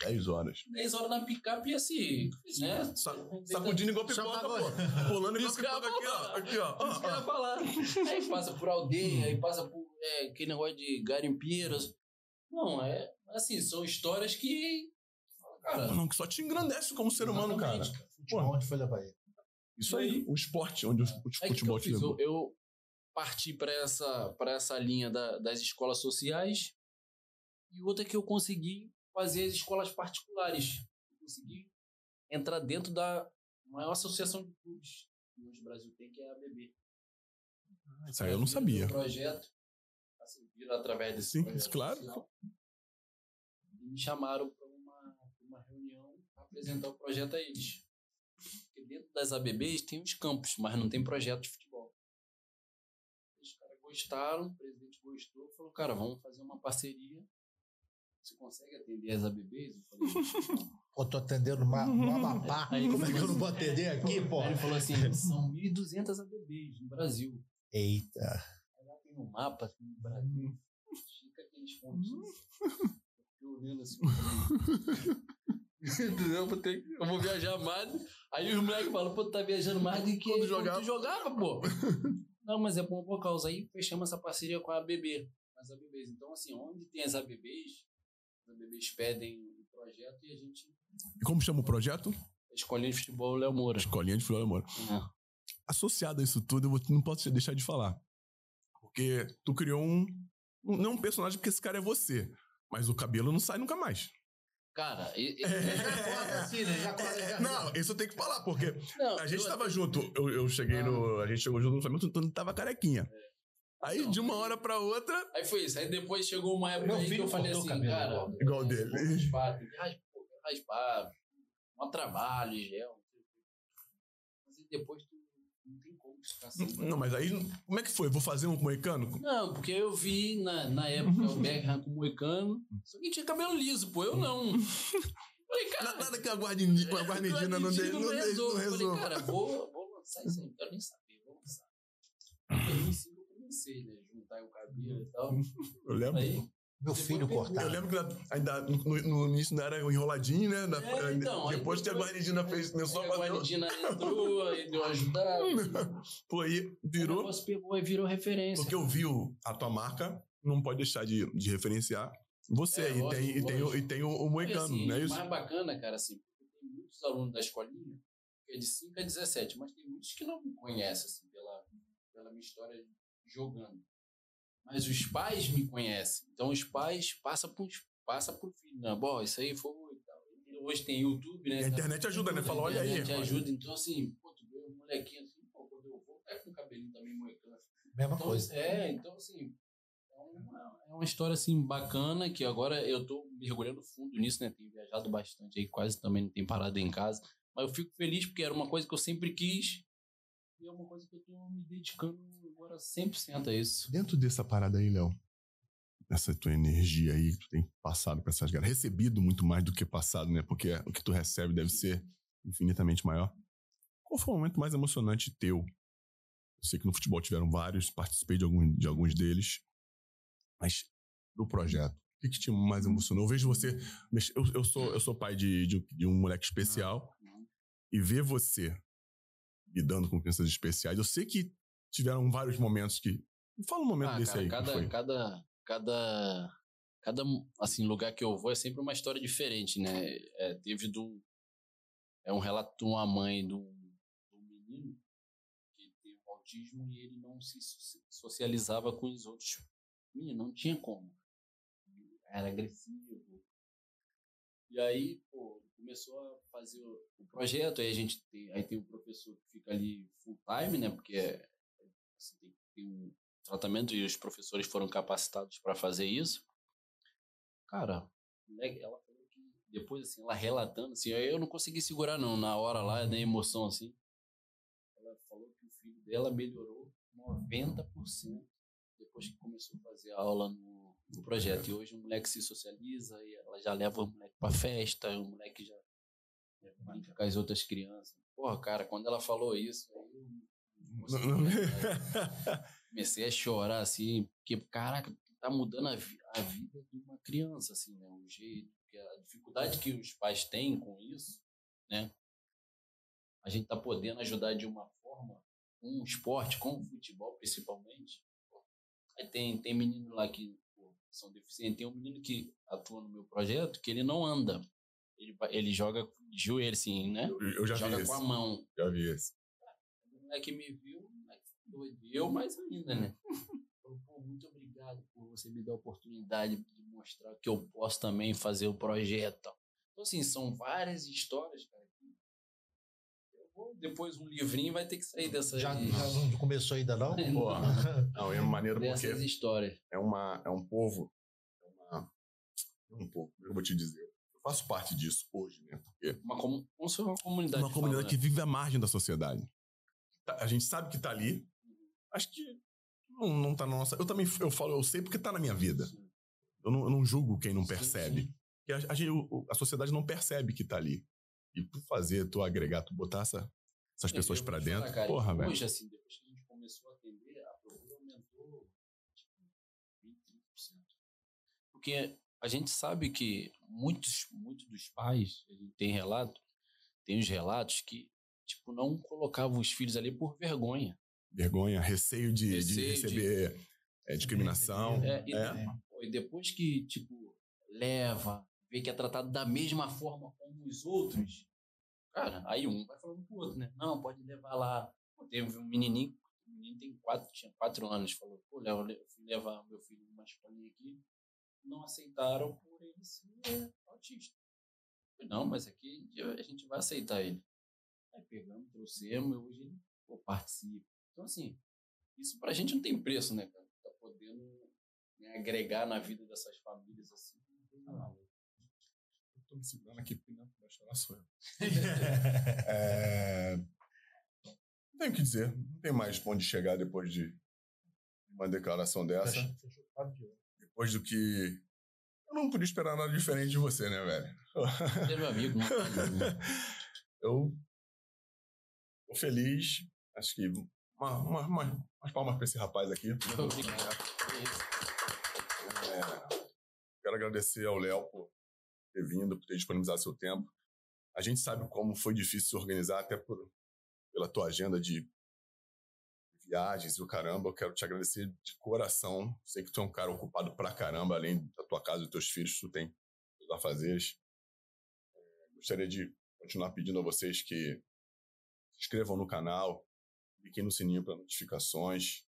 10 horas. 10 horas na picape e assim, né? Sa sacudindo igual pipoca, pô. Pulando igual pipoca aqui, ó. Aqui, ó. Isso que eu ia falar. Aí passa por aldeia, aí passa por é, aquele negócio de garimpeiras. Não, é assim, são histórias que. Cara, não, que só te engrandece como ser humano, cara. Futebol, onde foi levar ele? Isso aí, o esporte, onde o futebol te levou. Eu, parti para essa, essa linha da, das escolas sociais e outra que eu consegui fazer as escolas particulares. Eu consegui entrar dentro da maior associação de clubes que hoje o Brasil tem, que é a ABB. Ah, isso aí eu não sabia. projeto, assim, através desse Sim, projeto claro. Social, e me chamaram para uma, uma reunião para apresentar o projeto a eles. Porque dentro das ABBs tem os campos, mas não tem projeto de futebol gostaram, o presidente gostou, falou, cara, vamos fazer uma parceria. Você consegue atender as ABBs? Eu falei, Pô, tô atendendo no Amapá. Aí, como é que eu não vou atender aqui, pô? Aí ele falou assim, são 1.200 ABBs no Brasil. Eita. Tem um mapa assim, no Brasil. Fica aqueles pontinhos. Eu olhando assim. Entendeu? Eu vou, ter, eu vou viajar mais. Aí o moleque fala, pô, tu tá viajando mais do que quando, jogava. tu jogava, pô. Não, mas é bom por causa. Aí fechamos essa parceria com a ABB, as ABBs. Então, assim, onde tem as ABBs, as ABBs pedem o projeto e a gente. E como chama o projeto? Escolinha de Futebol Léo Moura. Escolinha de Futebol Léo Moura. É. Associado a isso tudo, eu não posso deixar de falar. Porque tu criou um. Não um personagem, porque esse cara é você. Mas o cabelo não sai nunca mais. Cara, e, e... É. assim, né? Já já, Não, isso eu tenho que falar, porque não, a gente eu, tava junto. Eu, eu cheguei no. A gente chegou junto no Flamengo, tu tava carequinha. É. Aí, não, de uma hora pra outra. Aí foi isso. Aí depois chegou uma época aí que eu falei assim, cara. Igual dele. Raspar, tem que raspar, raspar. Um trabalho, gel. Mas depois tu não assim. Não, mas aí, como é que foi? Vou fazer um moicano? Não, porque eu vi na, na época o Beckham com moicano. Só que tinha cabelo liso, pô, eu não. Falei, cara. Nada que a guarnidina, a guarnidina não, não, não, não resolve. Falei, cara, vou, vou lançar isso aí. Não quero nem saber, vou lançar. Aí sim eu comecei, né? Juntar o cabelo e tal. Eu lembro. Aí, meu filho cortado. Eu lembro que ainda no, no início não era enroladinho, né? Na, é, então, depois que a Guarnidina fez, começou a fazer. A Guarnidina entrou e deu ajudada. Pô, aí virou. O negócio pegou e virou referência. Porque eu vi a tua marca, não pode deixar de, de referenciar. Você é, e, lógico, tem, e, tem, o, e tem o, o Moicano, assim, não é isso? O mais bacana, cara, assim, porque tem muitos alunos da escolinha, que é de 5 a 17, mas tem muitos que não me conhecem, assim, pela, pela minha história jogando. Mas os pais me conhecem. Então os pais passam por, passa por filho. Né? Bom, isso aí foi. Hoje tem YouTube, né? E a internet ajuda, né? Fala, olha aí. A internet ajuda. Então, assim, pô, tu vê um molequinho assim, pô, quando eu vou, é com o cabelinho também moicano. Mesma então, coisa. É, então, assim. É uma, é uma história assim bacana que agora eu tô mergulhando fundo nisso, né? Tenho viajado bastante aí, quase também não tenho parado em casa. Mas eu fico feliz porque era uma coisa que eu sempre quis e é uma coisa que eu tô me dedicando agora 100% a isso. Dentro dessa parada aí, Léo, essa tua energia aí que tu tem passado para essas galera, recebido muito mais do que passado, né? Porque o que tu recebe deve ser infinitamente maior. Qual foi o momento mais emocionante teu? Eu sei que no futebol tiveram vários, participei de, algum, de alguns deles, mas do projeto. O que, que te mais emocionou? Eu vejo você. Eu, eu, sou, eu sou pai de, de, de um moleque especial e ver você lidando com crianças especiais. Eu sei que tiveram vários momentos que. Fala um momento ah, desse cara, aí. Cada, cada, cada, cada assim lugar que eu vou é sempre uma história diferente, né? É, teve do é um relato de uma mãe do, do menino que tem autismo e ele não se socializava com os outros meninos, não tinha como. Era agressivo. E aí, pô, começou a fazer o projeto, aí a gente tem, aí tem o professor que fica ali full time, né? Porque é, assim, tem, tem um tratamento e os professores foram capacitados para fazer isso. Cara, ela falou que depois, assim, ela relatando, assim, eu não consegui segurar, não, na hora lá, da emoção, assim. Ela falou que o filho dela melhorou 90% depois que começou a fazer aula no, no projeto. E hoje o moleque se socializa e ela já leva o moleque pra festa, o moleque já brinca com as outras crianças. Porra, cara, quando ela falou isso, comecei a chorar, assim, porque, caraca, tá mudando a, vi a, vida de uma criança, assim, né? O jeito, a dificuldade que os pais têm com isso, né? A gente tá podendo ajudar de uma forma, com um esporte, com o futebol principalmente. Aí tem, tem menino lá que são deficientes, tem um menino que atua no meu projeto que ele não anda. Ele, ele joga de joelho, assim, né? Eu, eu já joga vi com esse. a mão. Já vi esse. O moleque me viu, moleque doido. Eu mais ainda, né? Falou, pô, muito obrigado por você me dar a oportunidade de mostrar que eu posso também fazer o projeto. Então, assim, são várias histórias, cara. Vou, depois um livrinho vai ter que sair dessa. Já, já não começou ainda, não? Pô, não, é maneiro porque histórias. é, uma, é um povo. É uma, é um povo, eu vou te dizer. Eu faço parte disso hoje, né? Porque Uma, como se fosse uma comunidade. uma que comunidade fala, que vive à margem da sociedade. Tá- A gente sabe que tá ali. Acho que não, não tá na nossa. Eu também eu falo, eu sei porque tá na minha vida. Sim. Eu não, eu não julgo quem não Sim, percebe. sim. Porque a, a, gente- a sociedade não percebe que tá ali. E por fazer, tu agregar, tu botar essa- essas É, pessoas falar, dentro. cara, porra, velho. Hoje, assim, depois que a gente começou a atender, a procura aumentou tipo, 20, 30%. Porque a gente sabe que muitos, muitos dos pais, a gente tem relato, tem os relatos que, tipo, não colocavam os filhos ali por vergonha. Vergonha, receio de, de Receio de- receber é, discriminação. É, e, É. e depois que, tipo, leva, vê que é tratado da mesma forma como os outros, cara, aí um vai falando pro outro, né? Não, pode levar lá. Pô, teve um menininho, o menino tem quatro, tinha quatro anos, falou, pô, Léo, eu fui levar meu filho numa escolinha aqui, não aceitaram por ele ser autista. Falei, não, mas aqui a gente vai aceitar ele. Aí pegamos, trouxemos, e hoje ele pô, participa. Então, assim, isso pra gente não tem preço, né, cara? Tá podendo né, agregar na vida dessas famílias, assim. Não, Eu tô me segurando aqui porque não vai chorar sou eu. É, Não tenho o que dizer. Não tem mais pra onde chegar depois de uma declaração dessa. Depois do que. Eu não podia esperar nada diferente de você, né, velho? Ele é meu amigo, né? Eu tô feliz. Acho que uma, uma, uma, umas palmas pra esse rapaz aqui. Obrigado. É, quero agradecer ao Léo por ter vindo, por ter disponibilizado seu tempo. A gente sabe como foi difícil se organizar, até por, pela tua agenda de viagens e o caramba. Eu quero te agradecer de coração. Sei que tu é um cara ocupado pra caramba, além da tua casa e dos teus filhos, tu tem os afazeres. É, gostaria de continuar pedindo a vocês que inscrevam no canal, cliquem no sininho para notificações,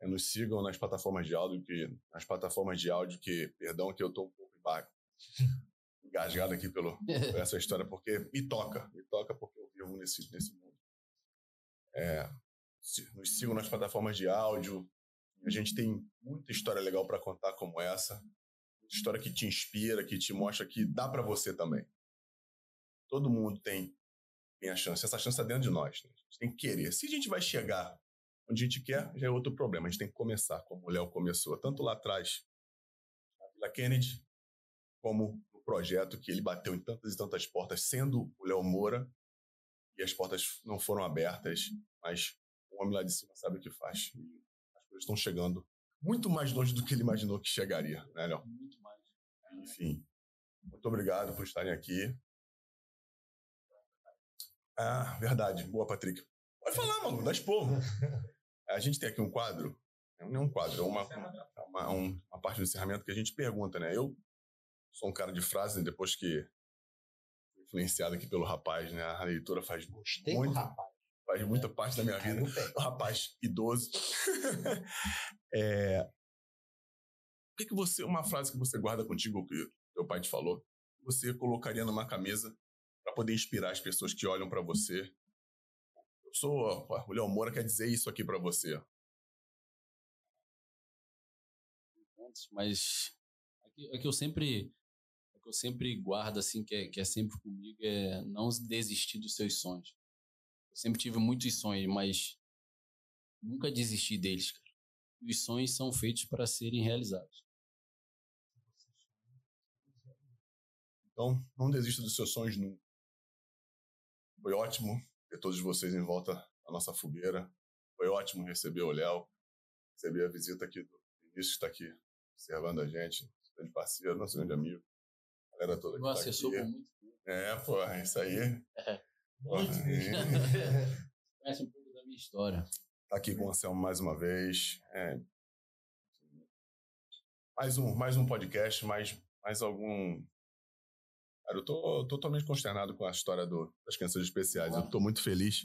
é, nos sigam nas plataformas de áudio, que nas plataformas de áudio que, perdão, que eu tô um pouco emba- engasgado aqui pelo, por essa história, porque me toca, me toca porque eu vivo nesse, nesse mundo. É, nos sigam nas plataformas de áudio, a gente tem muita história legal para contar como essa, história que te inspira, que te mostra que dá para você também. Todo mundo tem, tem a chance, essa chance está dentro de nós, né? a gente tem que querer. Se a gente vai chegar onde a gente quer, já é outro problema. A gente tem que começar, como o Léo começou, tanto lá atrás, na Vila Kennedy, como no projeto que ele bateu em tantas e tantas portas, sendo o Léo Moura, e as portas não foram abertas, mas o homem lá de cima sabe o que faz. E as coisas estão chegando muito mais longe do que ele imaginou que chegaria, né, Léo? Muito mais. Enfim, muito obrigado por estarem aqui. Ah, verdade. Boa, Patrick. Pode falar, mano, dá esporro. A gente tem aqui um quadro. Não é um quadro, é uma, uma, uma, um- uma parte do encerramento que a gente pergunta, né? Eu sou um cara de frase, né? depois que influenciado aqui pelo rapaz, né? A leitura faz Gostei muito, rapaz. faz muita parte da minha vida. O rapaz idoso. é, o que, que você, uma frase que você guarda contigo, que teu pai te falou, você colocaria numa camisa para poder inspirar as pessoas que olham para você? Eu sou, o Léo Moura quer dizer isso aqui para você. mas aqui, aqui eu sempre o que eu sempre guardo assim que é, que é sempre comigo é não desistir dos seus sonhos. Eu sempre tive muitos sonhos, mas nunca desisti deles. Cara. E Os sonhos são feitos para serem realizados. Então, não desista dos seus sonhos nunca. Foi ótimo ter todos vocês em volta da nossa fogueira. Foi ótimo receber o Léo, receber a visita aqui do Vinícius, que está aqui observando a gente, grande parceiro, nosso grande amigo. A galera toda Meu tá assessor aqui. por muito tempo. É, pô, isso aí. Pô, Muito é. Conhece um pouco da minha história. tá aqui com o Anselmo mais uma vez. É. Mais um, mais um podcast, mais, mais algum. Cara, eu tô totalmente consternado com a história do- das crianças especiais. Eu tô muito feliz.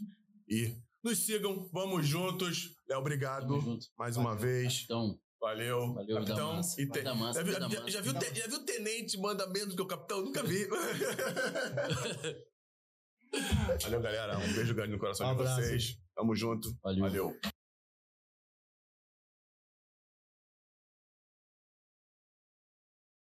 E nos sigam, vamos juntos. Léo, obrigado junto. mais uma vez. Então, Valeu, valeu, capitão. massa. E te- Vida massa, Já viu, já- massa. já viu te- já viu o tenente manda menos que o capitão? Nunca vi. Valeu, galera. Um beijo grande no coração Um de vocês. Tamo junto. Valeu. Valeu.